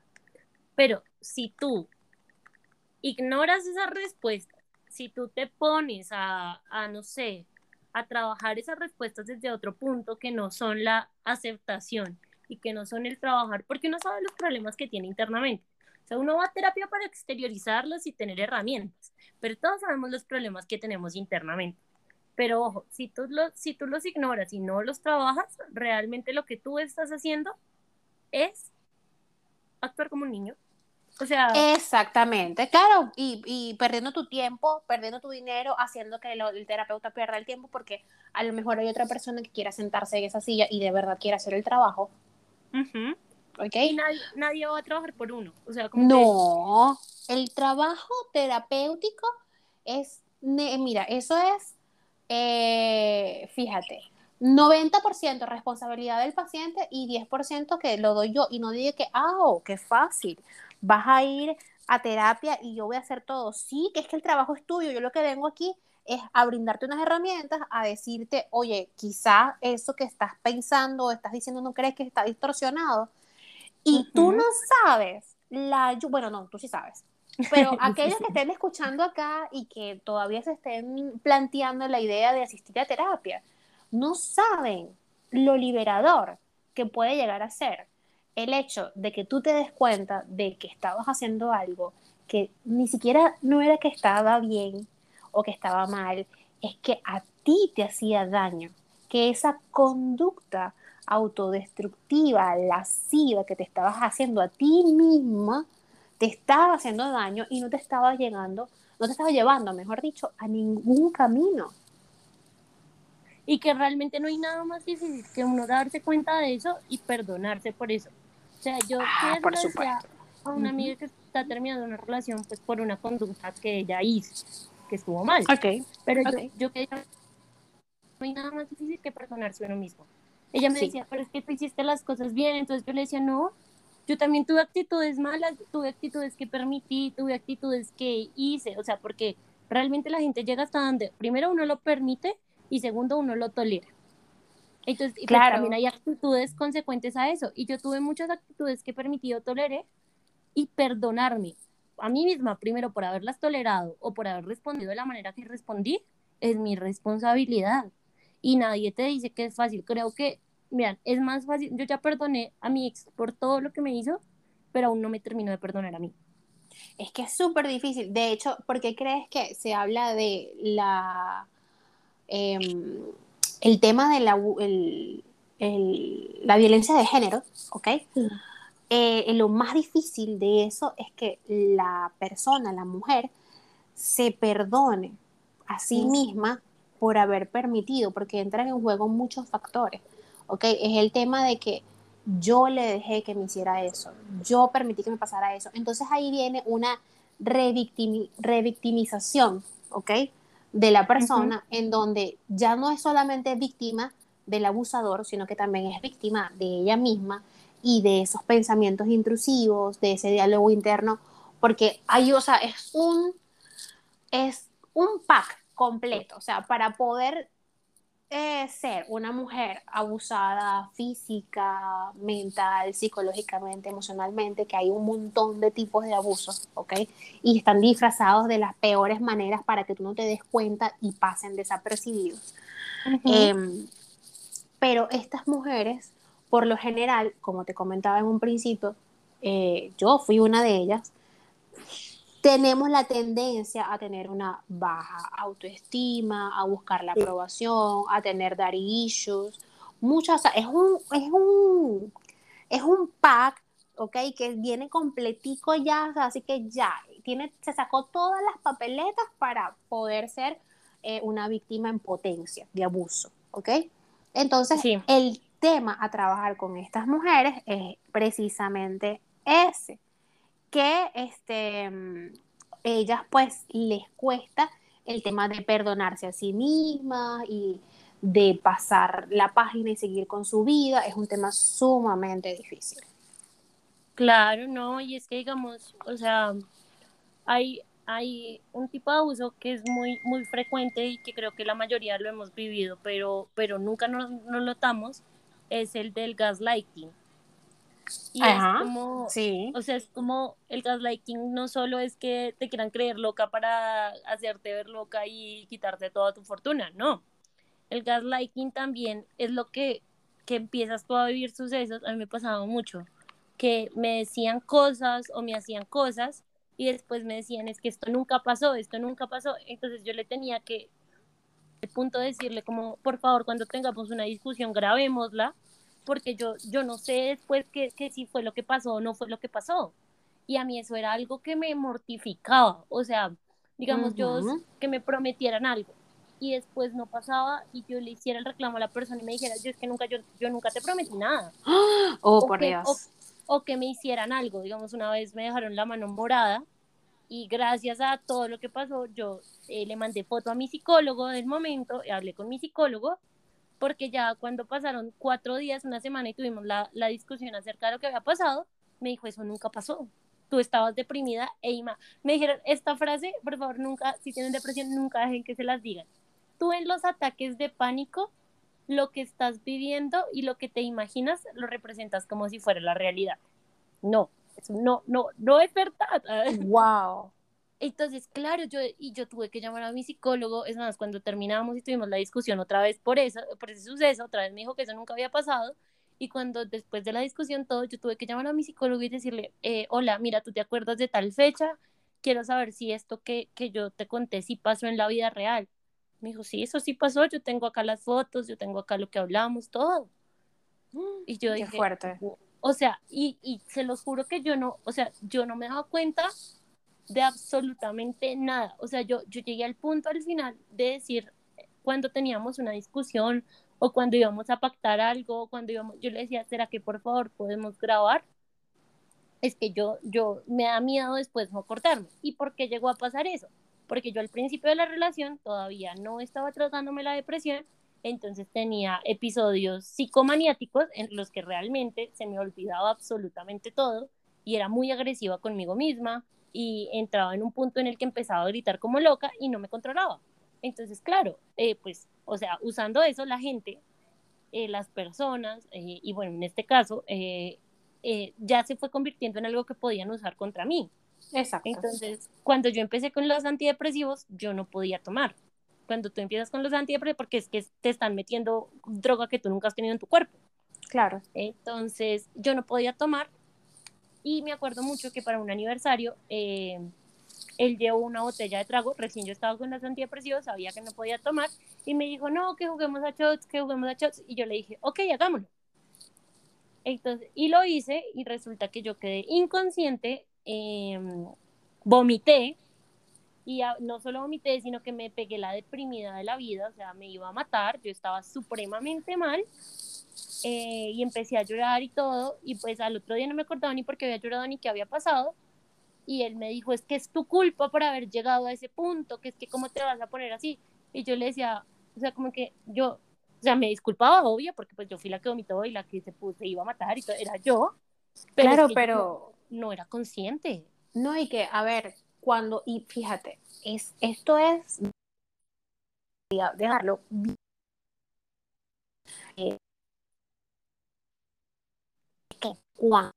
Pero si tú ignoras esas respuestas, si tú te pones a, a no sé, a trabajar esas respuestas desde otro punto que no son la aceptación y que no son el trabajar, porque uno sabe los problemas que tiene internamente. O sea, uno va a terapia para exteriorizarlos y tener herramientas, pero todos sabemos los problemas que tenemos internamente. Pero ojo, si tú, los, si tú los ignoras y no los trabajas, realmente lo que tú estás haciendo es actuar como un niño o sea. Exactamente, claro, y, y, perdiendo tu tiempo, perdiendo tu dinero, haciendo que el terapeuta pierda el tiempo, porque a lo mejor hay otra persona que quiera sentarse en esa silla y de verdad quiere hacer el trabajo. Y nadie, va a trabajar por uno. O sea, como no, el trabajo terapéutico es, mira, eso es, eh, fíjate, 90% responsabilidad del paciente y 10% que lo doy yo. Y no diga que, ah, oh, qué fácil vas a ir a terapia y yo voy a hacer todo. Sí, que es que el trabajo es tuyo, yo lo que vengo aquí es a brindarte unas herramientas, a decirte, oye, quizá eso que estás pensando o estás diciendo no crees que está distorsionado. Y tú no sabes, la, bueno, no, tú sí sabes. Pero aquellos que estén escuchando acá y que todavía se estén planteando la idea de asistir a terapia, no saben lo liberador que puede llegar a ser el hecho de que tú te des cuenta de que estabas haciendo algo que ni siquiera no era que estaba bien o que estaba mal, es que a ti te hacía daño, que esa conducta autodestructiva, lasciva que te estabas haciendo a ti misma, te estaba haciendo daño y no te estaba llegando, no te estaba llevando, mejor dicho, a ningún camino. Y que realmente no hay nada más difícil que uno darse cuenta de eso y perdonarse por eso. O sea, yo ah, por supuesto. a una amiga que está terminando una relación pues por una conducta que ella hizo, que estuvo mal. Okay. Pero yo, yo que no hay nada más difícil que perdonarse a uno mismo. Ella me decía, pero es que tú hiciste las cosas bien, entonces yo le decía, no, yo también tuve actitudes malas, tuve actitudes que permití, tuve actitudes que hice, o sea, porque realmente la gente llega hasta donde primero uno lo permite y segundo uno lo tolera. Entonces, pues, claro. también hay actitudes consecuentes a eso. Y yo tuve muchas actitudes que permití o toleré y perdonarme a mí misma, primero por haberlas tolerado o por haber respondido de la manera que respondí, es mi responsabilidad. Y nadie te dice que es fácil. Creo que, miren, es más fácil. Yo ya perdoné a mi ex por todo lo que me hizo, pero aún no me termino de perdonar a mí. Es que es súper difícil. De hecho, ¿por qué crees que se habla de la... Em, el tema de la, el, la violencia de género, ¿ok? Eh, lo más difícil de eso es que la persona, la mujer, se perdone a sí misma por haber permitido, porque entran en juego muchos factores, ¿ok? Es el tema de que yo le dejé que me hiciera eso, yo permití que me pasara eso. Entonces ahí viene una revictimización, ¿ok? De la persona en donde ya no es solamente víctima del abusador, sino que también es víctima de ella misma y de esos pensamientos intrusivos, de ese diálogo interno, porque hay, o sea, es un, es un pack completo, o sea, para poder eh, ser una mujer abusada física, mental, psicológicamente, emocionalmente, que hay un montón de tipos de abusos, ¿ok? Y están disfrazados de las peores maneras para que tú no te des cuenta y pasen desapercibidos. Em, pero estas mujeres por lo general, como te comentaba en un principio, eh, yo fui una de ellas, tenemos la tendencia a tener una baja autoestima, a buscar la aprobación, a tener daddy issues, muchas, es un, es un, es un pack, ¿ok? Que viene completico ya, así que ya, tiene, se sacó todas las papeletas para poder ser eh, una víctima en potencia de abuso, ¿ok? Entonces, el tema a trabajar con estas mujeres es precisamente ese, que este, ellas pues les cuesta el tema de perdonarse a sí mismas y de pasar la página y seguir con su vida, es un tema sumamente difícil. Claro, no, y es que digamos, o sea, hay, hay un tipo de abuso que es muy, muy frecuente y que creo que la mayoría lo hemos vivido, pero, pero nunca nos, nos notamos, es el del gaslighting. Y es como, sí. o sea, es como el gaslighting no solo es que te quieran creer loca para hacerte ver loca y quitarte toda tu fortuna, no. El gaslighting también es lo que, que empiezas tú a vivir sucesos, a mí me pasaba mucho, que me decían cosas o me hacían cosas y después me decían, es que esto nunca pasó, esto nunca pasó, entonces yo le tenía que el punto de decirle como, por favor, cuando tengamos una discusión, grabémosla, porque yo, yo no sé después que, que si fue lo que pasó o no fue lo que pasó. Y a mí eso era algo que me mortificaba, o sea, digamos, yo que me prometieran algo y después no pasaba y yo le hiciera el reclamo a la persona y me dijera, yo es que nunca, yo, yo nunca te prometí nada. Oh, por Dios. O, que me hicieran algo, digamos, una vez me dejaron la mano morada y gracias a todo lo que pasó, yo eh, le mandé foto a mi psicólogo del momento, y hablé con mi psicólogo, porque ya cuando pasaron cuatro días, una semana y tuvimos la, la discusión acerca de lo que había pasado, me dijo, eso nunca pasó. tú estabas deprimida e me dijeron esta frase, por favor, nunca, si tienen depresión, nunca dejen que se las digan. Tú en los ataques de pánico, lo que estás viviendo y lo que te imaginas lo representas como si fuera la realidad. No, eso no, no, no es verdad. Wow. Entonces, claro, yo, y yo tuve que llamar a mi psicólogo, es más, cuando terminamos y tuvimos la discusión otra vez por eso, por ese suceso, otra vez me dijo que eso nunca había pasado, y cuando después de la discusión todo, yo tuve que llamar a mi psicólogo y decirle, eh, hola, mira, ¿tú te acuerdas de tal fecha? Quiero saber si esto que, que yo te conté sí pasó en la vida real. Me dijo, sí, eso sí pasó, yo tengo acá las fotos, yo tengo acá lo que hablamos, todo. Y yo Qué dije, fuerte. o sea, y, y se los juro que yo no, o sea, yo no me daba cuenta de absolutamente nada. O sea, yo, yo llegué al punto al final de decir, cuando teníamos una discusión o cuando íbamos a pactar algo, cuando íbamos, yo le decía, ¿será que por favor podemos grabar? Es que yo, yo me da miedo después no cortarme. ¿Y por qué llegó a pasar eso? Porque yo al principio de la relación todavía no estaba tratándome la depresión, entonces tenía episodios psicomaniáticos en los que realmente se me olvidaba absolutamente todo y era muy agresiva conmigo misma y entraba en un punto en el que empezaba a gritar como loca y no me controlaba. Entonces, claro, eh, pues, o sea, usando eso, la gente, eh, las personas, eh, y bueno, en este caso, eh, eh, ya se fue convirtiendo en algo que podían usar contra mí. Exacto. Entonces, cuando yo empecé con los antidepresivos, yo no podía tomar. Cuando tú empiezas con los antidepresivos, porque es que te están metiendo droga que tú nunca has tenido en tu cuerpo. claro. Entonces, yo no podía tomar. Y me acuerdo mucho que para un aniversario, eh, él llevó una botella de trago. Recién yo estaba con los antidepresivos, sabía que no podía tomar. Y me dijo, no, que juguemos a shots, que juguemos a shots. Y yo le dije, ok, hagámoslo. Entonces, y lo hice y resulta que yo quedé inconsciente, eh, vomité y a, no solo vomité, sino que me pegué la deprimida de la vida, o sea, me iba a matar, yo estaba supremamente mal eh, y empecé a llorar y todo y pues al otro día no me acordaba ni por qué había llorado ni qué había pasado y él me dijo, es que es tu culpa por haber llegado a ese punto, que es que cómo te vas a poner así y yo le decía, o sea, como que yo o sea, me disculpaba, obvio, porque pues yo fui la que vomitó y la que se, puso, se iba a matar y todo, era yo. Pero claro, es que pero yo no era consciente. no, y que, a ver, cuando, y fíjate, es, esto es, dejarlo bien, eh, que cuando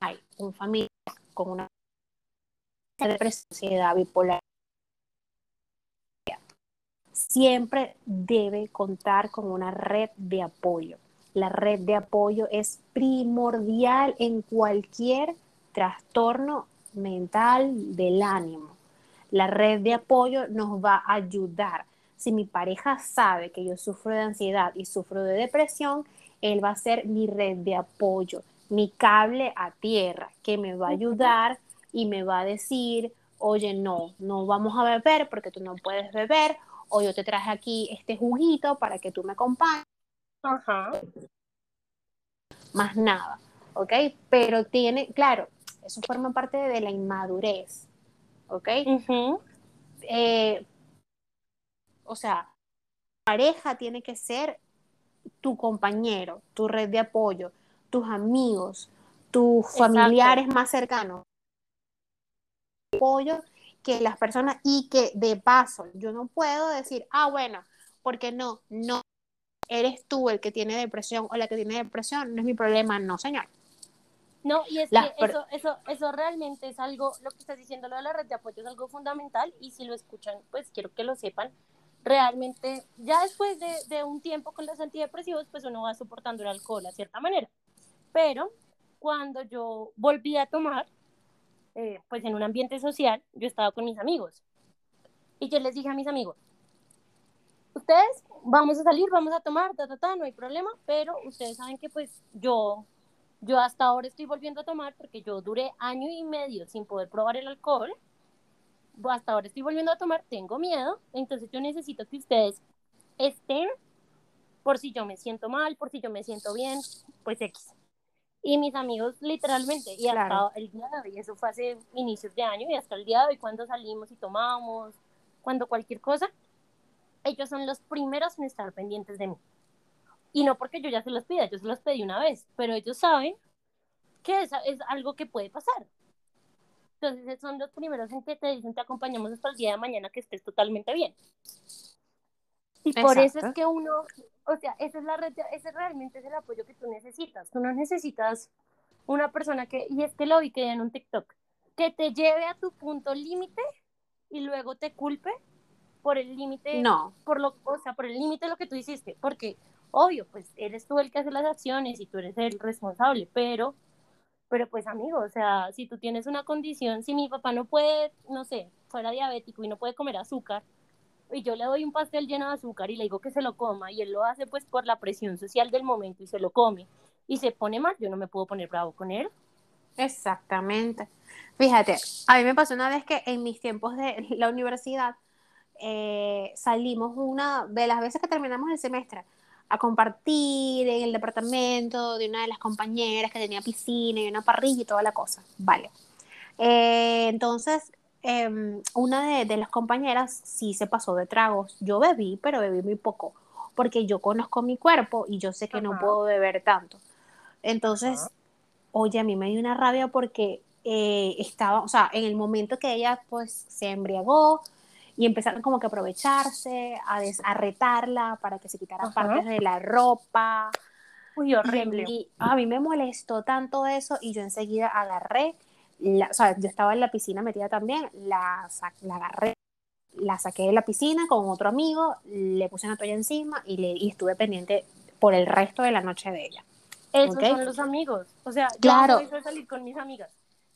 hay un familiar con una depresión, ansiedad, bipolar, siempre debe contar con una red de apoyo. La red de apoyo es primordial en cualquier trastorno mental del ánimo. La red de apoyo nos va a ayudar. Si mi pareja sabe que yo sufro de ansiedad y sufro de depresión, él va a ser mi red de apoyo, mi cable a tierra, que me va a ayudar y me va a decir, oye, no, no vamos a beber porque tú no puedes beber, o yo te traje aquí este juguito para que tú me acompañes, Ajá. más nada, ¿ok? Pero tiene, claro, eso forma parte de la inmadurez, ¿ok? Eh, o sea, pareja tiene que ser tu compañero, tu red de apoyo, tus amigos, tus Exacto. familiares más cercanos. Apoyo que las personas y que de paso yo no puedo decir, ah, bueno, porque no, no, eres tú el que tiene depresión o la que tiene depresión, no es mi problema, no, señor. No, y es que eso, eso, eso realmente es algo, lo que estás diciendo, lo de la red de apoyo es algo fundamental y si lo escuchan, pues quiero que lo sepan. Realmente, ya después de, de un tiempo con los antidepresivos, pues uno va soportando el alcohol a cierta manera. Pero cuando yo volví a tomar, eh, pues en un ambiente social, yo estaba con mis amigos. Y yo les dije a mis amigos, ustedes vamos a salir, vamos a tomar, ta, ta, ta, no hay problema, pero ustedes saben que pues yo, yo hasta ahora estoy volviendo a tomar porque yo duré año y medio sin poder probar el alcohol. Hasta ahora estoy volviendo a tomar, tengo miedo, entonces yo necesito que ustedes estén por si yo me siento mal, por si yo me siento bien, pues X. Y mis amigos, literalmente, y hasta Claro. el día de hoy, eso fue hace inicios de año, y hasta el día de hoy, cuando salimos y tomamos, cuando cualquier cosa, ellos son los primeros en estar pendientes de mí. Y no porque yo ya se los pida, yo se los pedí una vez, pero ellos saben que es, es algo que puede pasar. Entonces son los primeros en que te dicen te acompañamos hasta el día de mañana que estés totalmente bien. Y por eso es que uno, o sea, esa es la red, ese realmente es el apoyo que tú necesitas. Tú no necesitas una persona que, y es que lo vi que en un TikTok, que te lleve a tu punto límite y luego te culpe por el límite, no. por lo, o sea, por el límite de lo que tú hiciste, porque obvio, pues eres tú el que hace las acciones y tú eres el responsable, pero, pero pues amigo, o sea, si tú tienes una condición, si mi papá no puede, no sé, fuera diabético y no puede comer azúcar, y yo le doy un pastel lleno de azúcar y le digo que se lo coma y él lo hace pues por la presión social del momento y se lo come y se pone mal, yo no me puedo poner bravo con él. Exactamente. Fíjate, a mí me pasó una vez que en mis tiempos de la universidad eh, salimos una de las veces que terminamos el semestre a compartir en el departamento de una de las compañeras que tenía piscina y una parrilla y toda la cosa. Vale. Eh, entonces, Em, una de, las compañeras sí se pasó de tragos. Yo bebí, pero bebí muy poco, porque yo conozco mi cuerpo y yo sé que no puedo beber tanto. Entonces, oye, a mí me dio una rabia porque eh, estaba, o sea, en el momento que ella pues se embriagó y empezaron como que a aprovecharse, a, a retarla para que se quitara partes de la ropa. Uy, horrible. Y a mí me molestó tanto eso y yo enseguida agarré o sea, yo estaba en la piscina metida también, la, la agarré, la saqué de la piscina con otro amigo, le puse una toalla encima y, le, y estuve pendiente por el resto de la noche de ella. Esos son los amigos. O sea, claro. yo voy a salir con mis amigas.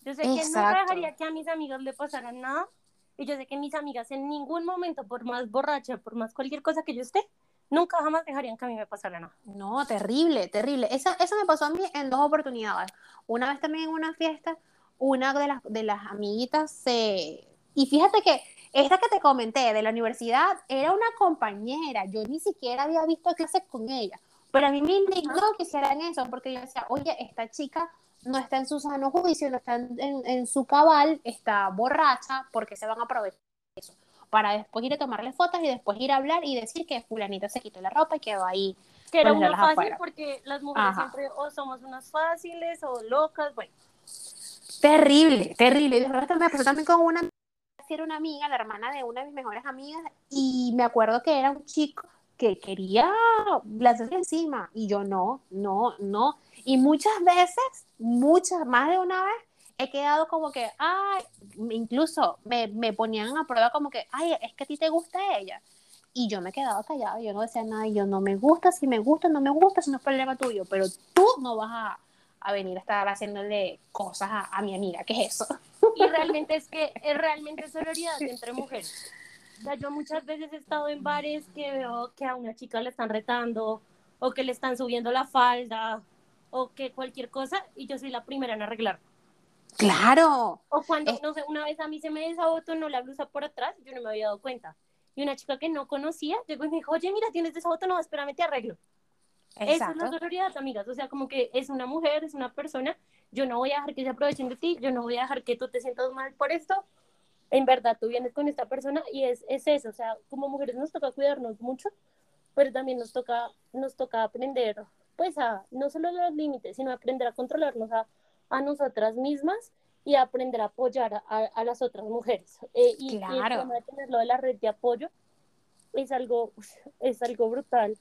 Yo sé que no dejaría que a mis amigas le pasaran nada. Y yo sé que mis amigas en ningún momento, por más borracha, por más cualquier cosa que yo esté, nunca jamás dejarían que a mí me pasara nada. No, terrible, terrible. Eso, eso me pasó a mí en dos oportunidades. Una vez también en una fiesta una de las, de las amiguitas se... Y fíjate que esta que te comenté de la universidad era una compañera, yo ni siquiera había visto clases con ella, pero a mí me indignó que hicieran eso, porque yo decía, oye, esta chica no está en su sano juicio, no está en, su cabal, está borracha, porque se van a aprovechar de eso, para después ir a tomarle fotos y después ir a hablar y decir que fulanita se quitó la ropa y quedó ahí. Que era una fácil porque las mujeres siempre o somos unas fáciles o locas, bueno. Terrible, terrible. Y después me pasó también con una, era una amiga, la hermana de una de mis mejores amigas, y me acuerdo que era un chico que quería lanzarse encima, y yo no, no, no. Y muchas veces, muchas, más de una vez, he quedado como que, ay, incluso me, me ponían a prueba como que, ay, es que a ti te gusta ella. Y yo me he quedado callada, yo no decía nada, y yo no me gusta, si me gusta, no me gusta, si no es problema tuyo, pero tú no vas a, a venir a estar haciéndole cosas a, mi amiga, ¿qué es eso? Y realmente es que es realmente sororidad entre mujeres. O sea, yo muchas veces he estado en bares que veo que a una chica le están retando o que le están subiendo la falda o que cualquier cosa y yo soy la primera en arreglar. Claro. O cuando, no sé, una vez a mí se me desabotonó la blusa por atrás, yo no me había dado cuenta. Y una chica que no conocía llegó y me dijo, oye, mira, tienes no espérame, te arreglo. Esa es la sororidad, amigas. O sea, como que es una mujer, es una persona. Yo no voy a dejar que se aprovechen de ti. Yo no voy a dejar que tú te sientas mal por esto. En verdad, tú vienes con esta persona y es, es eso. O sea, como mujeres nos toca cuidarnos mucho, pero también nos toca, nos toca aprender, pues, a no solo los límites, sino aprender a controlarnos a, a nosotras mismas y aprender a apoyar a, a las otras mujeres. Eh, y, claro. y tener lo de la red de apoyo es algo, es algo brutal.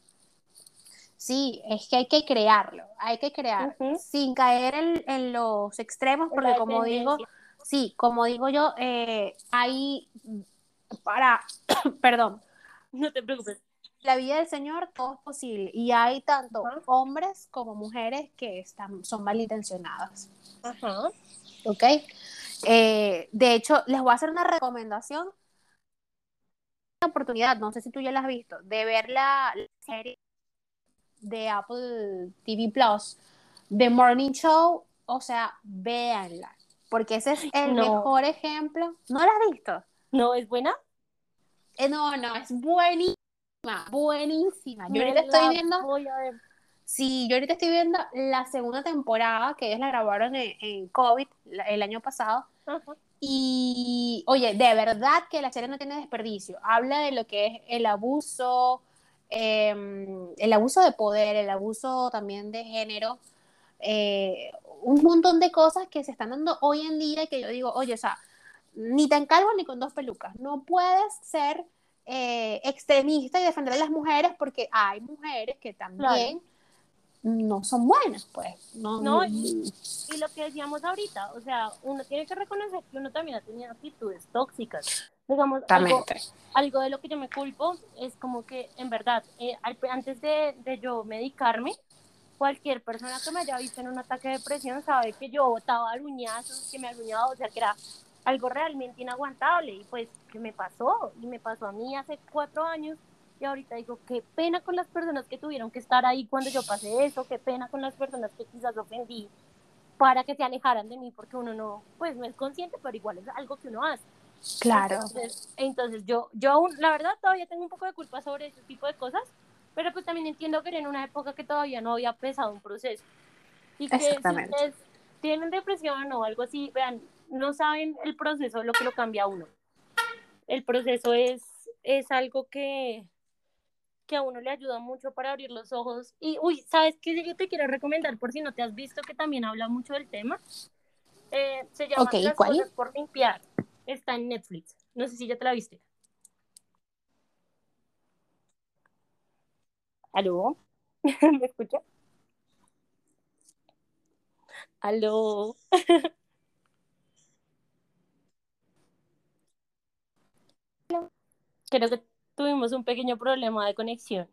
Sí, es que hay que crearlo, hay que crear, sin caer en, los extremos, porque como digo, sí, como digo yo, eh, hay para, perdón, no te preocupes. La vida del Señor todo es posible y hay tanto hombres como mujeres que están, son malintencionadas. Ajá. ¿Ok? Eh, de hecho, les voy a hacer una recomendación. Una oportunidad, no sé si tú ya la has visto, de ver la serie de Apple TV Plus, The Morning Show, o sea, véanla, porque ese es el mejor ejemplo. ¿No la has visto? No, ¿es buena? Eh, no, no, es buenísima, buenísima. Yo ahorita estoy viendo... Voy a ver. Sí, yo ahorita estoy viendo la segunda temporada, que ellos la grabaron en, COVID el año pasado. Y, oye, de verdad que la serie no tiene desperdicio. Habla de lo que es el abuso, Em, el abuso de poder, el abuso también de género eh, un montón de cosas que se están dando hoy en día y que yo digo, oye, o sea, ni tan calvo ni con dos pelucas. No puedes ser eh, extremista y defender a las mujeres porque hay mujeres que también no son buenas, pues. No, y, lo que decíamos ahorita, o sea, uno tiene que reconocer que uno también ha tenido actitudes tóxicas. Digamos, algo, algo, de lo que yo me culpo es como que, en verdad, eh, antes de, de, yo medicarme, cualquier persona que me haya visto en un ataque de depresión sabe que yo botaba aruñazos, que me aruñaba, o sea, que era algo realmente inaguantable. Y pues, ¿qué me pasó? Y me pasó a mí hace cuatro años y ahorita digo, qué pena con las personas que tuvieron que estar ahí cuando yo pasé eso, qué pena con las personas que quizás ofendí para que se alejaran de mí, porque uno no, pues no es consciente, pero igual es algo que uno hace. Claro. Entonces, yo, yo aún, la verdad, todavía tengo un poco de culpa sobre ese tipo de cosas, pero pues también entiendo que era en una época que todavía no había empezado un proceso. Y que si ustedes tienen depresión o algo así, vean, no saben el proceso, lo que lo cambia a uno. El proceso es, es algo que, que a uno le ayuda mucho para abrir los ojos. Y, uy, ¿sabes qué? Yo te quiero recomendar, por si no te has visto, que también habla mucho del tema. Eh, se llama Las cosas por limpiar. Está en Netflix. No sé si ya te la viste. ¿Aló? ¿Me escucha? ¿Aló? Creo que tuvimos un pequeño problema de conexión.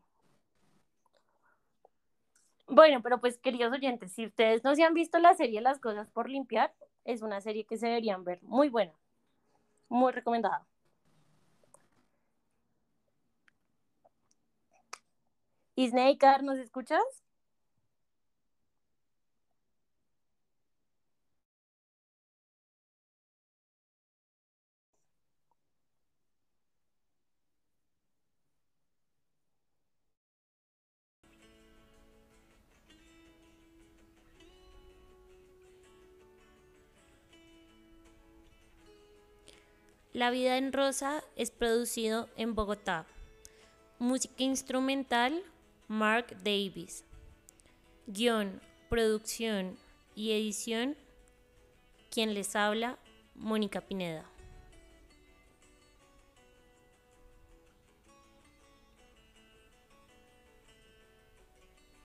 Bueno, pero pues queridos oyentes, si ustedes no se han visto la serie Las cosas por limpiar, es una serie que se deberían ver, muy buena, muy recomendada. ¿Y Snake, nos escuchas? La vida en rosa es producido en Bogotá. Música instrumental, Mark Davis. Guión, producción y edición, quien les habla, Mónica Pineda.